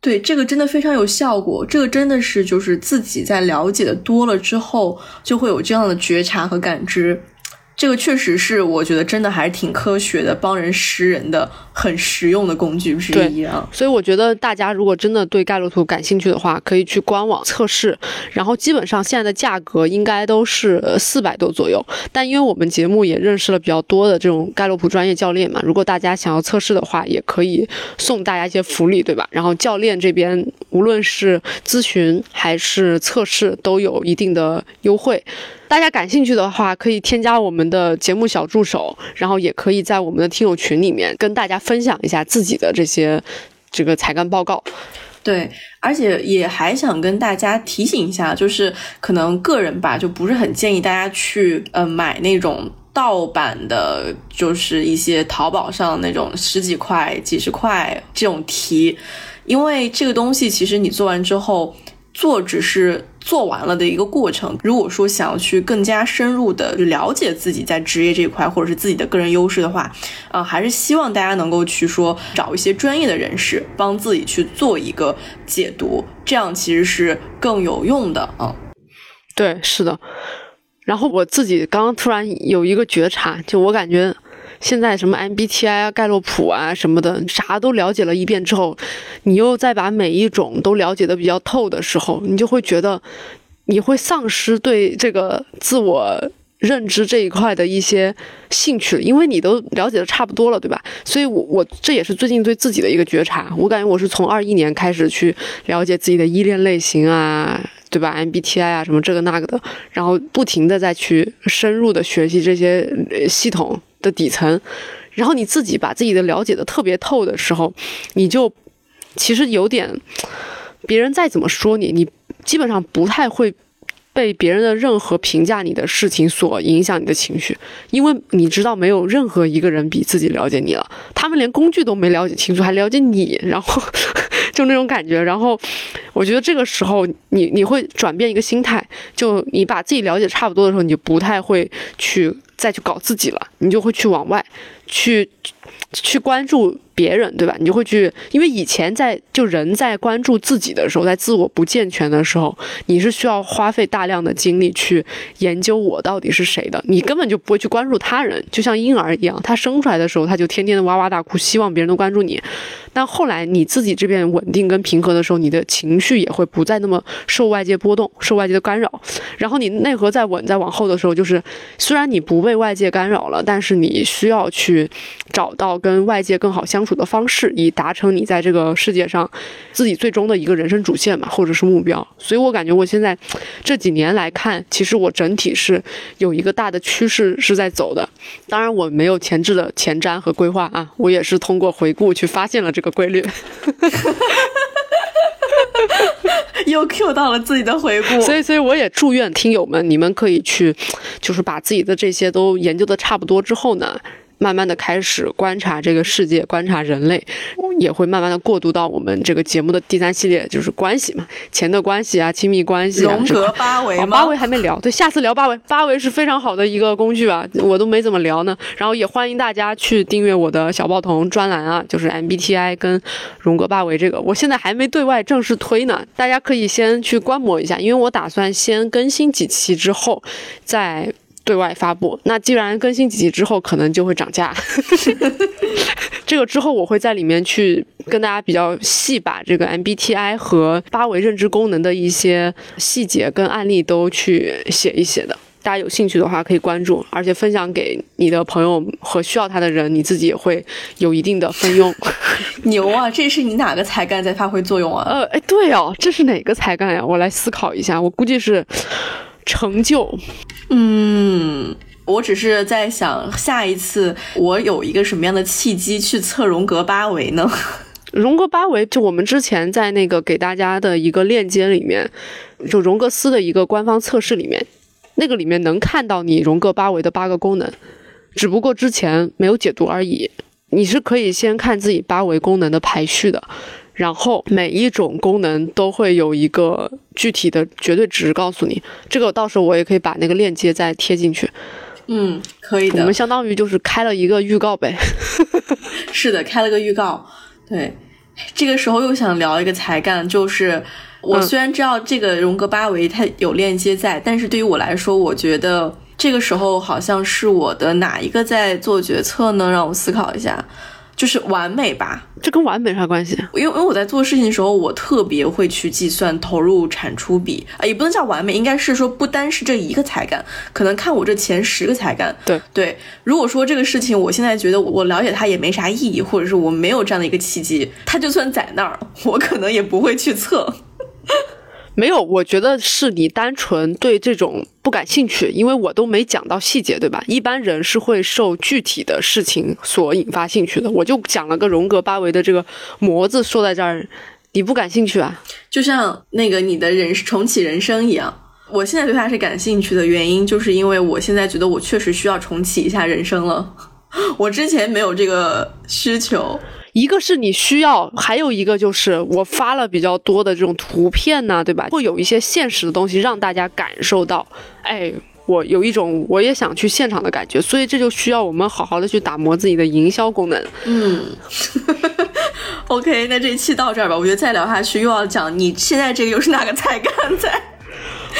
对，这个真的非常有效果。这个真的是就是自己在了解的多了之后，就会有这样的觉察和感知。这个确实是我觉得真的还是挺科学的，帮人识人的。很实用的工具之一啊。所以我觉得大家如果真的对盖洛图感兴趣的话，可以去官网测试。然后基本上现在的价格应该都是四百多左右。但因为我们节目也认识了比较多的这种盖洛普专业教练嘛，如果大家想要测试的话，也可以送大家一些福利，对吧？然后教练这边无论是咨询还是测试都有一定的优惠。大家感兴趣的话，可以添加我们的节目小助手，然后也可以在我们的听友群里面跟大家分享一下自己的这些这个才干报告。对，而且也还想跟大家提醒一下，就是可能个人吧，就不是很建议大家去呃买那种盗版的，就是一些淘宝上那种十几块、几十块这种题，因为这个东西其实你做完之后。做只是做完了的一个过程。如果说想要去更加深入的了解自己在职业这一块，或者是自己的个人优势的话，呃，还是希望大家能够去说找一些专业的人士帮自己去做一个解读，这样其实是更有用的啊。对，是的。然后我自己刚刚突然有一个觉察，就我感觉。现在什么 MBTI 啊、盖洛普啊什么的，啥都了解了一遍之后，你又再把每一种都了解的比较透的时候，你就会觉得你会丧失对这个自我认知这一块的一些兴趣，因为你都了解的差不多了，对吧？所以，我我这也是最近对自己的一个觉察。我感觉我是从二一年开始去了解自己的依恋类型啊，对吧？MBTI 啊，什么这个那个的，然后不停的再去深入的学习这些系统。的底层，然后你自己把自己的了解的特别透的时候，你就其实有点，别人再怎么说你，你基本上不太会被别人的任何评价你的事情所影响你的情绪，因为你知道没有任何一个人比自己了解你了，他们连工具都没了解清楚，还了解你，然后 就那种感觉，然后我觉得这个时候你你会转变一个心态，就你把自己了解差不多的时候，你就不太会去。再去搞自己了，你就会去往外去，去关注。别人对吧？你就会去，因为以前在就人在关注自己的时候，在自我不健全的时候，你是需要花费大量的精力去研究我到底是谁的，你根本就不会去关注他人。就像婴儿一样，他生出来的时候，他就天天的哇哇大哭，希望别人都关注你。但后来你自己这边稳定跟平和的时候，你的情绪也会不再那么受外界波动、受外界的干扰。然后你内核再稳，再往后的时候，就是虽然你不被外界干扰了，但是你需要去找到跟外界更好相。处的方式，以达成你在这个世界上自己最终的一个人生主线嘛，或者是目标。所以我感觉我现在这几年来看，其实我整体是有一个大的趋势是在走的。当然，我没有前置的前瞻和规划啊，我也是通过回顾去发现了这个规律。又 Q 到了自己的回顾，所以，所以我也祝愿听友们，你们可以去，就是把自己的这些都研究的差不多之后呢。慢慢的开始观察这个世界，观察人类，也会慢慢的过渡到我们这个节目的第三系列，就是关系嘛，钱的关系啊，亲密关系啊，荣格八维吗？八维还没聊，对，下次聊八维，八维是非常好的一个工具啊，我都没怎么聊呢。然后也欢迎大家去订阅我的小报童专栏啊，就是 MBTI 跟荣格八维这个，我现在还没对外正式推呢，大家可以先去观摩一下，因为我打算先更新几期之后再。对外发布，那既然更新几集之后可能就会涨价，这个之后我会在里面去跟大家比较细把这个 MBTI 和八维认知功能的一些细节跟案例都去写一写的。大家有兴趣的话可以关注，而且分享给你的朋友和需要它的人，你自己也会有一定的分用。牛啊！这是你哪个才干在发挥作用啊？呃，哎，对哦，这是哪个才干呀？我来思考一下，我估计是成就。嗯，我只是在想，下一次我有一个什么样的契机去测荣格八维呢？荣格八维就我们之前在那个给大家的一个链接里面，就荣格斯的一个官方测试里面，那个里面能看到你荣格八维的八个功能，只不过之前没有解读而已。你是可以先看自己八维功能的排序的，然后每一种功能都会有一个具体的绝对值告诉你。这个到时候我也可以把那个链接再贴进去。嗯，可以的。我们相当于就是开了一个预告呗。是的，开了个预告。对，这个时候又想聊一个才干，就是我虽然知道这个荣格八维它有链接在，但是对于我来说，我觉得。这个时候好像是我的哪一个在做决策呢？让我思考一下，就是完美吧？这跟完美啥关系？因为因为我在做事情的时候，我特别会去计算投入产出比啊，也不能叫完美，应该是说不单是这一个才干，可能看我这前十个才干。对对，如果说这个事情我现在觉得我了解它也没啥意义，或者是我没有这样的一个契机，它就算在那儿，我可能也不会去测。没有，我觉得是你单纯对这种不感兴趣，因为我都没讲到细节，对吧？一般人是会受具体的事情所引发兴趣的。我就讲了个荣格八维的这个模子，说在这儿，你不感兴趣啊？就像那个你的人重启人生一样，我现在对他是感兴趣的原因，就是因为我现在觉得我确实需要重启一下人生了，我之前没有这个需求。一个是你需要，还有一个就是我发了比较多的这种图片呢，对吧？会有一些现实的东西让大家感受到，哎，我有一种我也想去现场的感觉，所以这就需要我们好好的去打磨自己的营销功能。嗯，OK，那这一期到这儿吧，我觉得再聊下去又要讲你现在这个又是哪个才干在。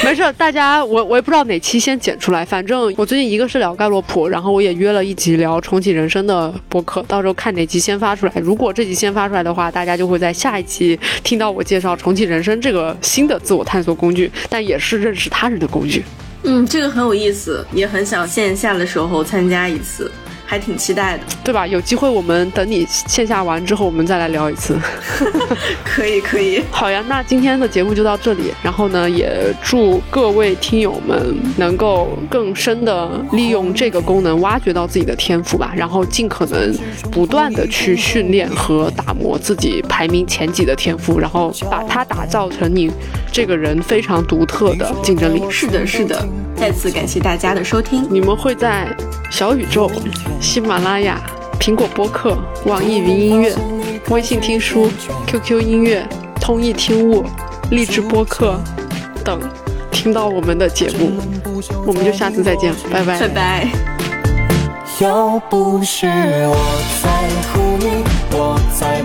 没事，大家我我也不知道哪期先剪出来，反正我最近一个是聊盖洛普，然后我也约了一集聊重启人生的播客，到时候看哪集先发出来。如果这集先发出来的话，大家就会在下一期听到我介绍重启人生这个新的自我探索工具，但也是认识他人的工具。嗯，这个很有意思，也很想线下的时候参加一次。还挺期待的，对吧？有机会我们等你线下完之后，我们再来聊一次。可以，可以。好呀，那今天的节目就到这里。然后呢，也祝各位听友们能够更深的利用这个功能，挖掘到自己的天赋吧。然后尽可能不断的去训练和打磨自己排名前几的天赋，然后把它打造成你这个人非常独特的竞争力。是的，是的。再次感谢大家的收听。你们会在小宇宙、喜马拉雅、苹果播客、网易云音乐、微信听书、QQ 音乐、通义听悟、励志播客等听到我们的节目。我们就下次再见，拜拜，拜拜。要不是我在乎你，我才